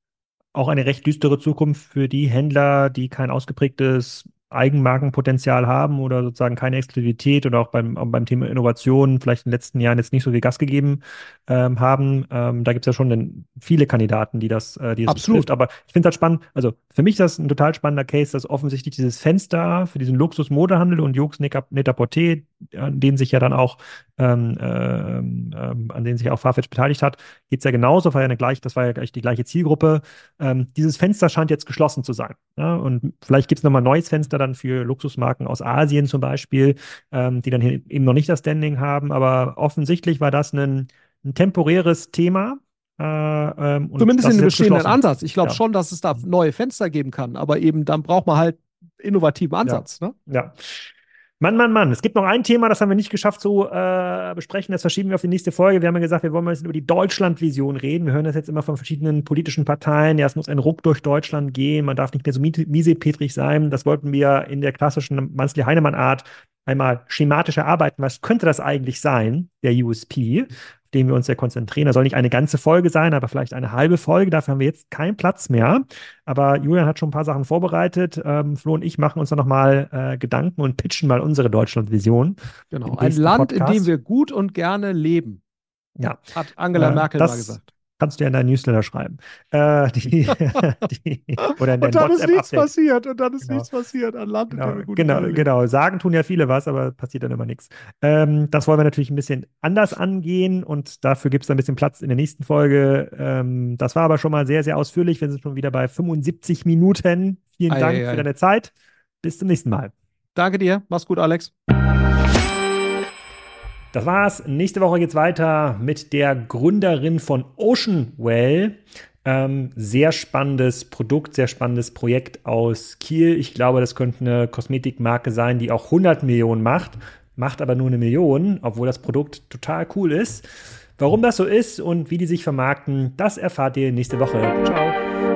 auch eine recht düstere Zukunft für die Händler, die kein ausgeprägtes Eigenmarkenpotenzial haben oder sozusagen keine Exklusivität oder auch beim, auch beim Thema Innovation vielleicht in den letzten Jahren jetzt nicht so viel Gas gegeben ähm, haben. Ähm, da gibt es ja schon den, viele Kandidaten, die das, äh, die das Absolut. Betrifft. Aber ich finde es halt spannend, also für mich ist das ein total spannender Case, dass offensichtlich dieses Fenster für diesen Luxus-Modehandel und Jux Net-a-Porter, an denen sich ja dann auch ähm, ähm, ähm, an denen sich auch Farfetch beteiligt hat, geht es ja genauso, war ja eine gleich, das war ja gleich die gleiche Zielgruppe. Ähm, dieses Fenster scheint jetzt geschlossen zu sein. Ja? Und vielleicht gibt es nochmal ein neues Fenster dann für Luxusmarken aus Asien zum Beispiel, ähm, die dann eben noch nicht das Standing haben. Aber offensichtlich war das ein, ein temporäres Thema. Äh, ähm, Zumindest in dem bestehenden Ansatz. Ich glaube ja. schon, dass es da neue Fenster geben kann, aber eben dann braucht man halt innovativen Ansatz. Ja. Ne? ja. Mann, Mann, Mann. Es gibt noch ein Thema, das haben wir nicht geschafft zu äh, besprechen. Das verschieben wir auf die nächste Folge. Wir haben ja gesagt, wir wollen mal über die Deutschlandvision reden. Wir hören das jetzt immer von verschiedenen politischen Parteien. Ja, es muss ein Ruck durch Deutschland gehen. Man darf nicht mehr so miesepetrig sein. Das wollten wir in der klassischen Mansley-Heinemann-Art einmal schematisch erarbeiten. Was könnte das eigentlich sein, der USP? Dem wir uns ja konzentrieren. Das soll nicht eine ganze Folge sein, aber vielleicht eine halbe Folge. Dafür haben wir jetzt keinen Platz mehr. Aber Julian hat schon ein paar Sachen vorbereitet. Ähm, Flo und ich machen uns dann nochmal äh, Gedanken und pitchen mal unsere Deutschlandvision. Genau, ein Land, Podcast. in dem wir gut und gerne leben. Ja. Hat Angela äh, Merkel das, mal gesagt kannst du ja in deinen Newsletter schreiben. Äh, die, die, oder in und dann ist nichts passiert und dann ist genau. nichts passiert an Land. Genau, genau, genau, sagen tun ja viele was, aber passiert dann immer nichts. Ähm, das wollen wir natürlich ein bisschen anders angehen und dafür gibt es ein bisschen Platz in der nächsten Folge. Ähm, das war aber schon mal sehr, sehr ausführlich. Wir sind schon wieder bei 75 Minuten. Vielen ei, Dank ei, ei. für deine Zeit. Bis zum nächsten Mal. Danke dir. Mach's gut, Alex. Das war's. Nächste Woche geht's weiter mit der Gründerin von Oceanwell. Ähm, sehr spannendes Produkt, sehr spannendes Projekt aus Kiel. Ich glaube, das könnte eine Kosmetikmarke sein, die auch 100 Millionen macht, macht aber nur eine Million, obwohl das Produkt total cool ist. Warum das so ist und wie die sich vermarkten, das erfahrt ihr nächste Woche. Ciao.